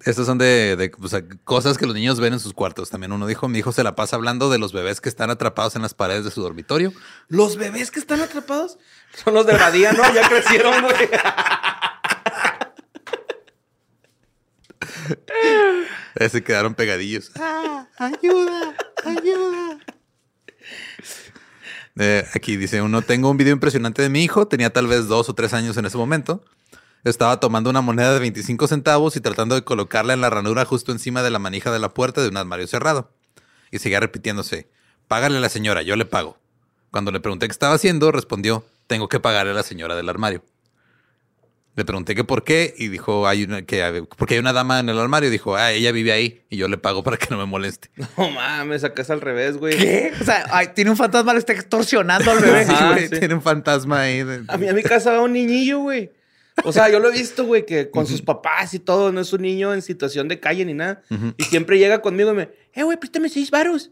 Estos son de, de, o sea, cosas que los niños ven en sus cuartos. También uno dijo, mi hijo se la pasa hablando de los bebés que están atrapados en las paredes de su dormitorio. Los bebés que están atrapados son los de Badía, ¿no? Ya crecieron, güey. Se quedaron pegadillos. ¡Ah, ayuda, ayuda. Eh, aquí dice uno, tengo un video impresionante de mi hijo, tenía tal vez dos o tres años en ese momento. Estaba tomando una moneda de 25 centavos y tratando de colocarla en la ranura justo encima de la manija de la puerta de un armario cerrado. Y seguía repitiéndose, págale a la señora, yo le pago. Cuando le pregunté qué estaba haciendo, respondió, tengo que pagarle a la señora del armario. Le pregunté que por qué y dijo, hay una, que porque hay una dama en el armario. Dijo, ah, ella vive ahí y yo le pago para que no me moleste. No mames, acá es al revés, güey. ¿Qué? O sea, ay, tiene un fantasma, le está extorsionando al bebé. Ajá. güey, sí. Tiene un fantasma ahí. de- A mí a mi casa va un niñillo, güey. O sea, yo lo he visto, güey, que con sus papás y todo, no es un niño en situación de calle ni nada. Y siempre llega conmigo y me, eh, güey, préstame seis varos.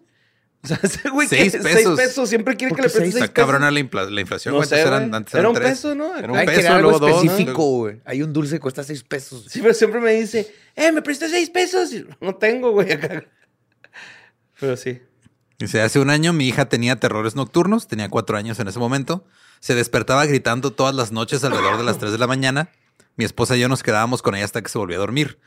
O sea, ese güey que Seis seis pesos. pesos, siempre quiere que ¿Por le prestes Está seis pesos. cabrona la, infla- la inflación. No güey. sé, Antes eran, antes Era eran un tres. peso, ¿no? Era un Hay que peso, luego dos. específico, güey. Hay un dulce que cuesta seis pesos. Sí, pero siempre me dice, eh, ¿me prestas seis pesos? Y no tengo, güey, acá. Pero sí. Dice, hace un año mi hija tenía terrores nocturnos, tenía cuatro años en ese momento. Se despertaba gritando todas las noches alrededor de las 3 de la mañana. Mi esposa y yo nos quedábamos con ella hasta que se volvió a dormir.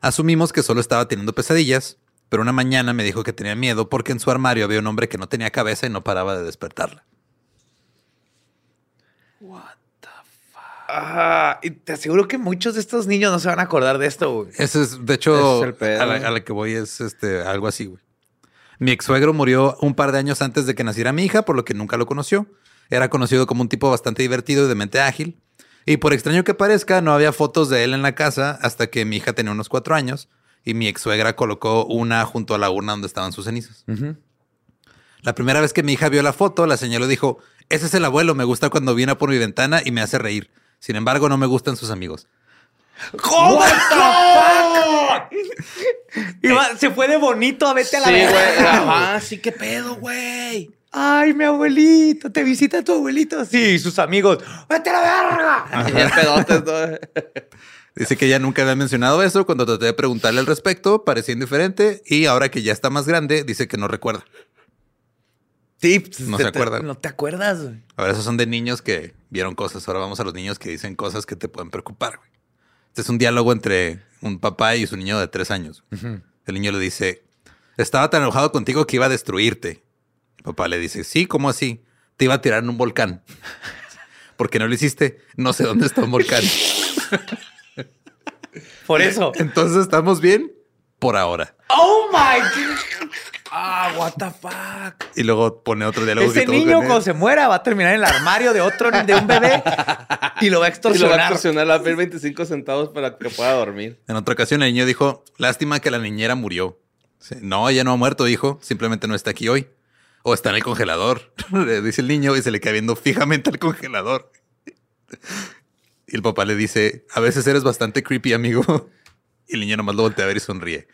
Asumimos que solo estaba teniendo pesadillas, pero una mañana me dijo que tenía miedo porque en su armario había un hombre que no tenía cabeza y no paraba de despertarla. Ah, y te aseguro que muchos de estos niños no se van a acordar de esto, güey. Ese es, de hecho, es pedo. a, la, a la que voy es este, algo así, güey. Mi ex suegro murió un par de años antes de que naciera mi hija, por lo que nunca lo conoció. Era conocido como un tipo bastante divertido y de mente ágil. Y por extraño que parezca, no había fotos de él en la casa hasta que mi hija tenía unos cuatro años y mi ex suegra colocó una junto a la urna donde estaban sus cenizas. La primera vez que mi hija vio la foto, la señaló y dijo, ese es el abuelo, me gusta cuando viene por mi ventana y me hace reír. Sin embargo, no me gustan sus amigos. ¿Cómo? Iba- se fue de bonito a vete a la Sí, verga. güey. Ajá, sí, qué pedo, güey. Ay, mi abuelito, te visita tu abuelito. Sí, sus amigos. ¡Vete a la verga! Y el pedote, todo. Dice que ella nunca había mencionado eso. Cuando traté de preguntarle al respecto, parecía indiferente. Y ahora que ya está más grande, dice que no recuerda. Sí, pues, No te- se te- acuerdan. No te acuerdas, güey. Ahora esos son de niños que vieron cosas. Ahora vamos a los niños que dicen cosas que te pueden preocupar. güey. Este es un diálogo entre un papá y su niño de tres años. El niño le dice, estaba tan enojado contigo que iba a destruirte. El papá le dice, sí, ¿cómo así? Te iba a tirar en un volcán. ¿Por qué no lo hiciste? No sé dónde está un volcán. Por eso. Entonces, ¿estamos bien? Por ahora. ¡Oh, my God! Ah, what the fuck. Y luego pone otro diálogo. Ese que niño cuando se muera va a terminar en el armario de otro, de un bebé y lo va a Y lo va a extorsionar. extorsionar, va a pedir 25 centavos para que pueda dormir. En otra ocasión, el niño dijo, lástima que la niñera murió. Sí, No, ella no ha muerto, hijo. Simplemente no está aquí hoy. O está en el congelador, le dice el niño y se le queda viendo fijamente al congelador. Y el papá le dice, a veces eres bastante creepy, amigo. Y el niño nomás lo voltea a ver y sonríe.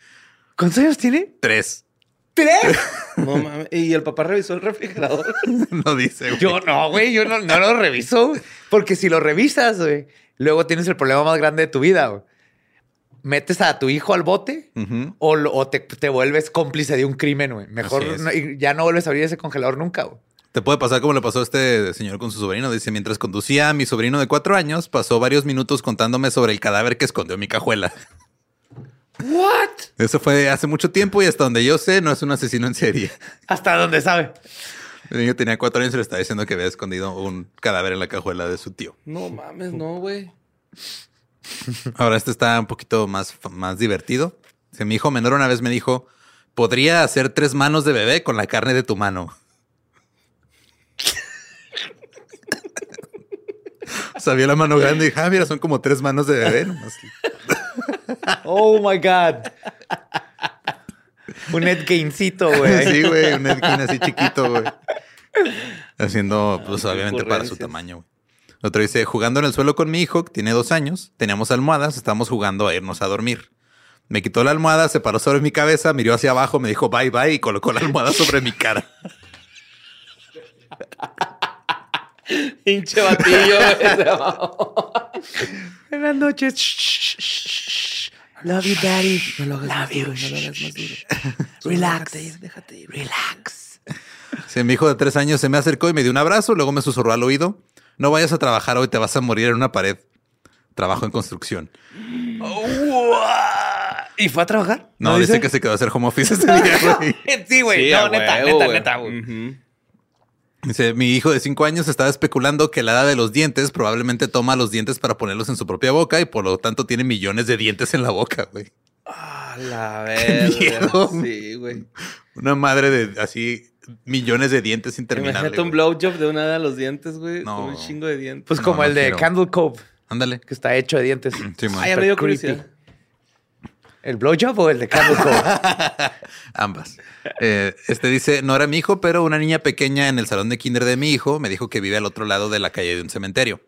¿Cuántos años tiene? Tres. ¿Tres? No mames. Y el papá revisó el refrigerador. No dice. güey. Yo no, güey, yo no, no lo reviso. Porque si lo revisas, güey, luego tienes el problema más grande de tu vida. güey. Metes a tu hijo al bote o, te, te vuelves cómplice de un crimen, güey. Mejor no- ya no vuelves a abrir ese congelador nunca, güey. Te puede pasar como le pasó a este señor con su sobrino. Dice, mientras conducía a mi sobrino de cuatro años, pasó varios minutos contándome sobre el cadáver que escondió mi cajuela. ¿What? Eso fue hace mucho tiempo y hasta donde yo sé, no es un asesino en serie. Hasta donde sabe. El niño tenía cuatro años y le estaba diciendo que había escondido un cadáver en la cajuela de su tío. No mames, no, güey. Ahora este está un poquito más, más divertido. Mi hijo menor una vez me dijo, podría hacer tres manos de bebé con la carne de tu mano. Sabía la mano grande y dije, ah, mira, son como tres manos de bebé. nomás. Oh my God. un Ed Gaincito, güey. Sí, güey, un Edkin así chiquito, güey. Haciendo, pues obviamente para su tamaño, güey. Otro dice, jugando en el suelo con mi hijo, que tiene dos años, teníamos almohadas, estábamos jugando a irnos a dormir. Me quitó la almohada, se paró sobre mi cabeza, miró hacia abajo, me dijo bye bye y colocó la almohada sobre mi cara. Pinche batillo. Buenas noches. Shh, shh, shh, shh. Love you, daddy. Love you. Shh, Relax. Déjate ir. Relax. Sí, mi hijo de tres años se me acercó y me dio un abrazo, luego me susurró al oído, no vayas a trabajar hoy, te vas a morir en una pared. Trabajo en construcción. ¿Y fue a trabajar? No, dice? que se quedó a hacer home office ese día, güey. Sí, güey. Sí, no, neta, huevo, neta, neta, güey. Dice, mi hijo de cinco años estaba especulando que la edad de los dientes probablemente toma los dientes para ponerlos en su propia boca y por lo tanto tiene millones de dientes en la boca, güey. A la verga. Sí, güey. Una madre de así millones de dientes interminables. Imagínate un blowjob de una de los dientes, güey. No. Con un chingo de dientes. Pues No, como no el de quiero. Candle Cove, Ándale. que está hecho de dientes. Sí, man. Ay, me dio curiosidad. ¿El blowjob o el de Candle Cove? Ambas. Eh, este dice, no era mi hijo, pero una niña pequeña en el salón de kinder de mi hijo me dijo que vive al otro lado de la calle de un cementerio.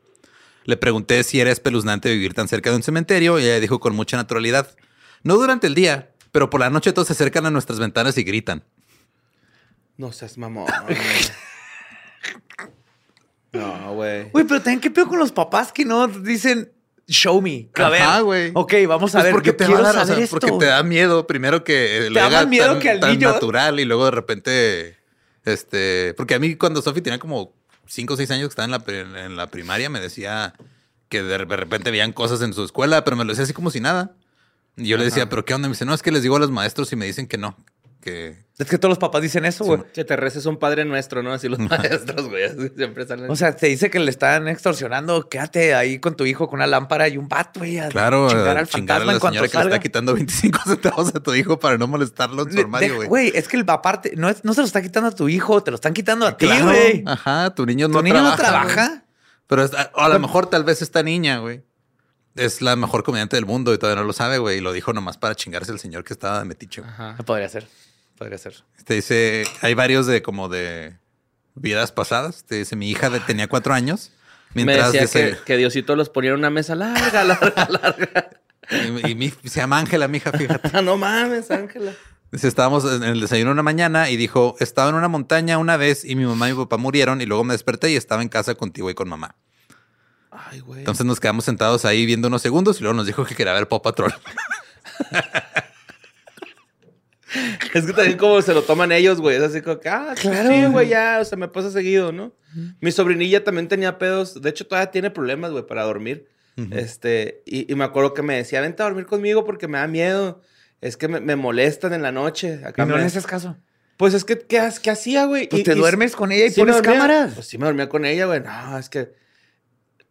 Le pregunté si era espeluznante vivir tan cerca de un cementerio y ella dijo con mucha naturalidad, no durante el día, pero por la noche todos se acercan a nuestras ventanas y gritan. No seas mamón. no, güey. Güey, pero también qué pedo con los papás que no dicen show me. A ver. Ajá, güey. Ok, vamos a Pues ver. porque te quiero va a dar, o sea, esto. porque te da miedo primero que lo da haga miedo tan, que al tan niño. natural y luego de repente, este, porque a mí cuando Sofi tenía como cinco o seis años que estaba en la, en la primaria me decía que de repente veían cosas en su escuela, pero me lo decía así como si nada. Y yo le decía, pero ¿qué onda? Me dice, no, es que les digo a los maestros y me dicen que no, que Es que todos los papás dicen eso, güey. Que te reces un padre nuestro, ¿no? Así los maestros, güey. así Siempre salen. O sea, te dice que le están extorsionando. Quédate ahí con tu hijo con una lámpara y un bat, güey. a claro, Chingar al chingar a fantasma la en cuanto señora que le está quitando 25 centavos a tu hijo para no molestarlo en su De- armario, güey. Güey, es que el aparte no, es- no se lo está quitando a tu hijo, te lo están quitando a ti, güey. Ajá, tu niño ¿Tu no niño trabaja. no trabaja? Pero es- a, a lo mejor tal vez esta niña, güey, es la mejor comediante del mundo y todavía no lo sabe, güey. Y lo dijo nomás para chingarse el señor que estaba de metiche. Ajá. Podría ser. Podría ser. Te dice, hay varios de como de vidas pasadas. Te dice, mi hija de- tenía cuatro años. Me Mientras decía dice, que, que Diosito los ponía en una mesa larga, larga, larga. y, y mi- se llama Ángela, mi hija, fíjate. No mames, Ángela. Dice, estábamos en el desayuno una mañana y dijo, estaba en una montaña una vez y mi mamá y mi papá murieron y luego me desperté y estaba en casa contigo y con mamá. Ay, güey. Entonces nos quedamos sentados ahí viendo unos segundos y luego nos dijo que quería ver Pop Patrol. Es que también como se lo toman ellos, güey. Es así como que, ah, Claro. sí, güey, ya, o sea, me pasa seguido, ¿no? Mi sobrinilla también tenía pedos. De hecho, todavía tiene problemas, güey, para dormir. Este, y, y me acuerdo que me decía, vente a dormir conmigo porque me da miedo. Es que me, me molestan en la noche. Acá Y no me- le haces caso. Pues es que, ¿qué, qué hacía, güey? Pues Y- te y- duermes con ella y sí pones cámaras. Pues sí me dormía con ella, güey. No, es que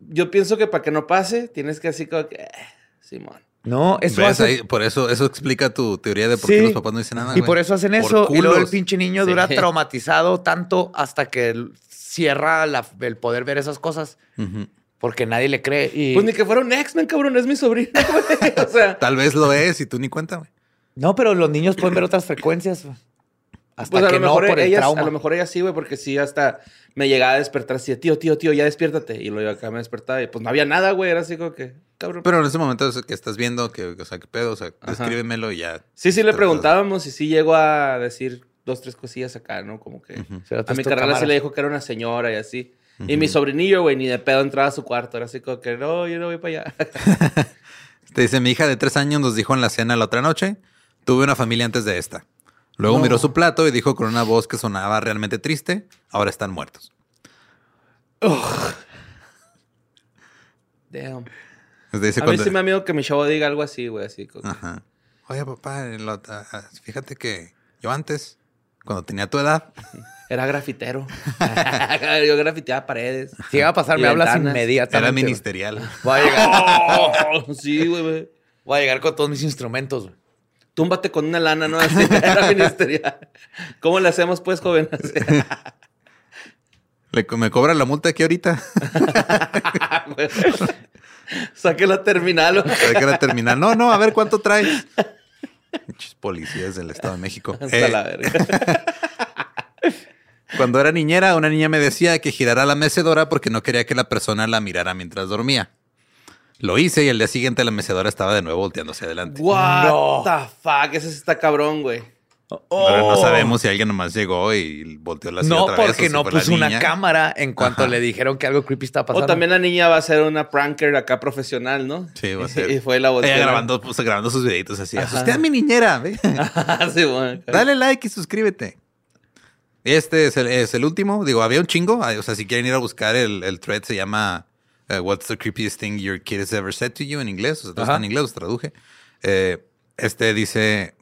yo pienso que para que no pase, tienes que así como que, eh, Simón. No, eso ¿Ves? hace... Ahí- por eso, eso explica tu teoría de por Sí. qué los papás no dicen nada. Y güey. por eso hacen eso. Y luego el pinche niño Sí. dura traumatizado tanto hasta que cierra la- el poder ver esas cosas porque nadie le cree. Y... Pues ni que fuera un X-Men, cabrón, es mi sobrino, güey. O sea, Tal vez lo es y tú ni cuenta, güey. No, pero los niños pueden ver otras frecuencias. Hasta pues a que lo no mejor por el ella, trauma. a lo mejor ella sí, güey, porque sí hasta me llegaba a despertar así de, tío, tío, tío, ya despiértate. Y luego acá me despertaba y pues no había nada, güey, era así como que, cabrón. Pero en ese momento es que estás viendo, que, o sea, qué pedo, o sea, descríbemelo y ya. sí, sí le preguntábamos y sí llegó a decir dos, tres cosillas acá, ¿no? Como que. Se a mi carnal sí cámaras. le dijo que era una señora y así. Y mi sobrinillo, güey, ni de pedo entraba a su cuarto. Era así como que, no, yo no voy para allá. Te dice, mi hija de tres años nos dijo en la cena la otra noche, tuve una familia antes de esta. Luego No. miró su plato y dijo con una voz que sonaba realmente triste, ahora están muertos. Damn. Entonces dice A mí sí me da miedo que mi chavo diga algo así, güey, así como Ajá. Oye, papá, lo- ah, fíjate que yo antes, cuando tenía tu edad, Era grafitero. yo grafiteaba paredes. Si va a pasar, Y me hablas inmediatamente. era ministerial. Voy a llegar, Oh, sí, güey, güey. voy a llegar con todos mis instrumentos. güey. Túmbate con una lana, ¿no? Así, era ministerial. ¿Cómo le hacemos, pues, joven? Le, me cobra la multa aquí ahorita. Saque la terminal. güey. Hay que la terminar. No, no, a ver cuánto traes. Policías del Estado de México. Hasta Eh, la verga. Cuando era niñera, una niña me decía que girara la mecedora porque no quería que la persona la mirara mientras dormía. Lo hice y al día siguiente la mecedora estaba de nuevo volteando hacia adelante. What No. the fuck? Ese está cabrón, güey. Pero no sabemos si alguien nomás llegó y volteó la silla No, otra vez. o porque no puso una cámara en cuanto Ajá. le dijeron que algo creepy estaba pasando. O también la niña va a ser una pranker acá profesional, ¿no? Sí, va a ser. Y fue la Ella volteó. grabando, pues, grabando sus videitos así. Asusté a mi niñera. sí, bueno. Dale like y suscríbete. Este es el, es el último. Digo, había un chingo. O sea, si quieren ir a buscar el, el thread, se llama eh, What's the creepiest thing your kid has ever said to you en inglés. O sea, todo está en inglés, los traduje. Eh, este dice: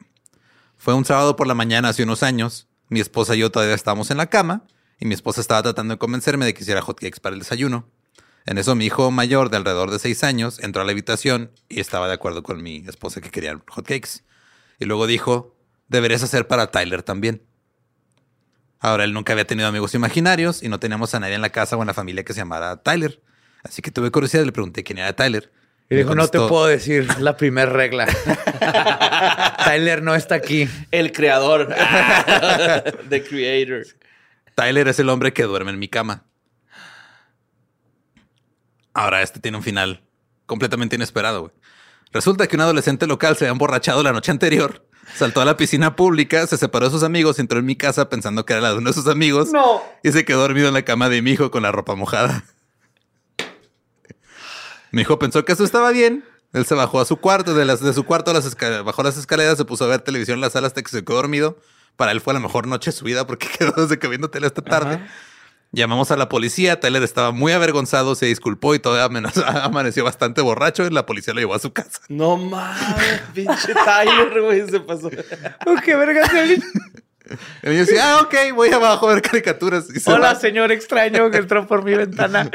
Fue un sábado por la mañana hace unos años. Mi esposa y yo todavía estábamos en la cama y mi esposa estaba tratando de convencerme de que hiciera hotcakes para el desayuno. En eso mi hijo mayor de alrededor de seis años entró a la habitación y estaba de acuerdo con mi esposa que querían hotcakes. Y luego dijo, deberías hacer para Tyler también. Ahora él nunca había tenido amigos imaginarios y no teníamos a nadie en la casa o en la familia que se llamara Tyler. Así que tuve curiosidad y le pregunté quién era Tyler. Y dijo, no te puedo decir la primera regla. Tyler no está aquí. El creador. The creator. Tyler es el hombre que duerme en mi cama. Ahora este tiene un final completamente inesperado, güey. Resulta que un adolescente local se había emborrachado la noche anterior, saltó a la piscina pública, se separó de sus amigos, entró en mi casa pensando que era la de uno de sus amigos No. y se quedó dormido en la cama de mi hijo con la ropa mojada. Mi hijo pensó que eso estaba bien. Él se bajó a su cuarto, de, las, de su cuarto a las esca- bajó las escaleras, se puso a ver televisión en la sala hasta que se quedó dormido. Para él fue la mejor noche de su vida porque quedó desde que viendo tele hasta tarde. Llamamos a la policía, Tyler estaba muy avergonzado, se disculpó y todavía amenazó- amaneció bastante borracho y la policía lo llevó a su casa. No mames, pinche Tyler, güey, se pasó. ¿Qué verga El niño decía, ah, ok, voy abajo a ver caricaturas. Y se Hola, va. señor extraño que entró por mi ventana.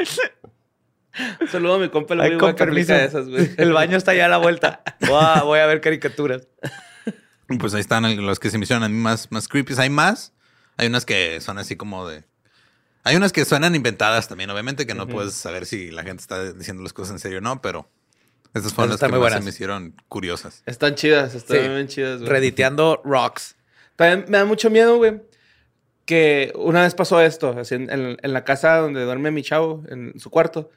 Saludo a mi compa, el Ay, güey, con permiso. esas, güey. El baño está allá a la vuelta. Voy a, voy a ver caricaturas. Pues ahí están los que se me hicieron a mí más, más creepy. Hay más. Hay unas que son así como de. Hay unas que suenan inventadas también, obviamente, que no puedes saber si la gente está diciendo las cosas en serio o no, pero estas fueron Esas las que más se me hicieron curiosas. Están chidas, están Sí. bien chidas, güey. Rediteando rocks. También me da mucho miedo, güey, que una vez pasó esto, así en, en- en la casa donde duerme mi chavo, en su cuarto,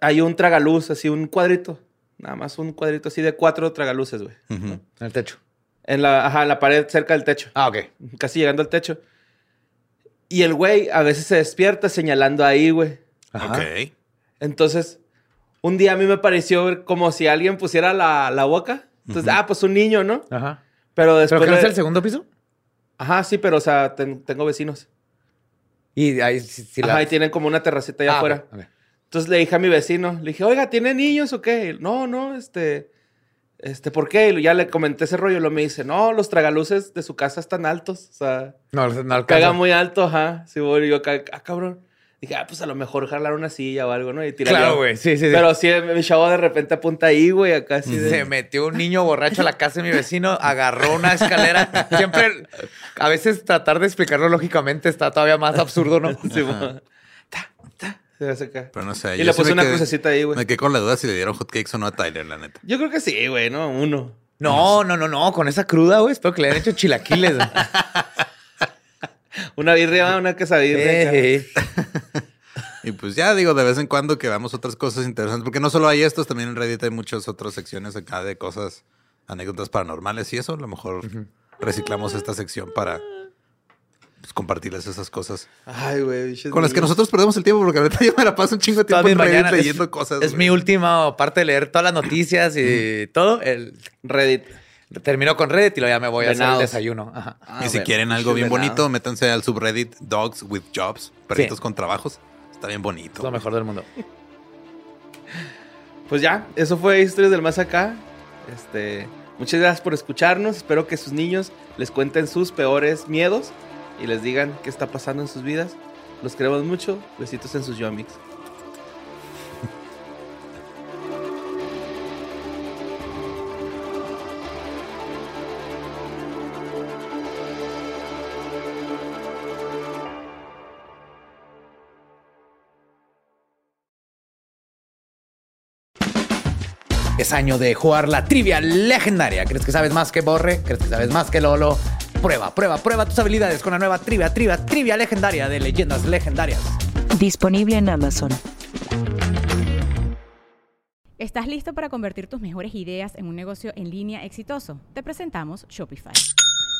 hay un tragaluz, así un cuadrito, nada más un cuadrito así de cuatro tragaluces, güey. En el techo. En la, ajá, en la pared cerca del techo, Ah, ok. casi llegando al techo. Y el güey a veces se despierta señalando ahí, güey. Ajá. Ok. Entonces, un día a mí me pareció como si alguien pusiera la, la boca. Entonces, ah, pues un niño, ¿no? Ajá. Pero después... ¿Pero que no es el segundo piso? Ajá, sí, pero o sea, ten- tengo vecinos. Y ahí si, si Ajá, y tienen como una terracita allá Ah, afuera. Entonces le dije a mi vecino, le dije, oiga, ¿tiene niños o qué? No, no, este, este, ¿por qué? Y ya le comenté ese rollo y lo me dice, no, los tragaluces de su casa están altos, o sea, No, no caga muy alto, ajá. Sí, voy, yo, ah, cabrón. Dije, ah, pues a lo mejor jalar una silla o algo, ¿no? Y tirar Claro, güey. Sí, sí, sí. Pero sí, mi chavo de repente apunta ahí, güey, acá así de... Se metió un niño borracho a la casa de mi vecino, agarró una escalera. Siempre, a veces tratar de explicarlo lógicamente está todavía más absurdo, ¿no? Sí, mo- ta, ta, se hace acá. Pero no sé. Y yo le puse me una quedé- crucecita ahí, güey. Me quedé con la duda si le dieron hotcakes o no a Tyler, la neta. Yo creo que sí, güey, ¿no? Uno. No, no, no, no. Con esa cruda, güey. Espero que le hayan hecho chilaquiles. güey. Una birria, una quesadilla. Eh, Y pues ya digo, de vez en cuando que veamos otras cosas interesantes, porque no solo hay estos, también en Reddit hay muchas otras secciones acá de cosas, anécdotas paranormales y eso. A lo mejor reciclamos esta sección para compartirles esas cosas. Ay, güey. Con las que nosotros perdemos el tiempo, porque ahorita yo me la paso un chingo de tiempo en Reddit mañana leyendo es, cosas. Es mi última parte de leer todas las noticias y todo. El, Reddit. termino con Reddit y luego ya me voy a hacer el desayuno. Ajá. Ah, y si quieren algo bien bonito, métanse al subreddit Dogs with Jobs, perritos Sí. con trabajos. Está bien bonito. Es lo mejor del mundo. Pues ya, eso fue Historias del Más Acá. Este, muchas gracias por escucharnos. Espero que sus niños les cuenten sus peores miedos y les digan qué está pasando en sus vidas. Los queremos mucho. Besitos en sus yomics. Es año de jugar la trivia legendaria. ¿Crees que sabes más que Borre? ¿Crees que sabes más que Lolo? Prueba, prueba, prueba tus habilidades con la nueva trivia, trivia, trivia legendaria de leyendas legendarias. Disponible en Amazon. ¿Estás listo para convertir tus mejores ideas en un negocio en línea exitoso? Te presentamos Shopify.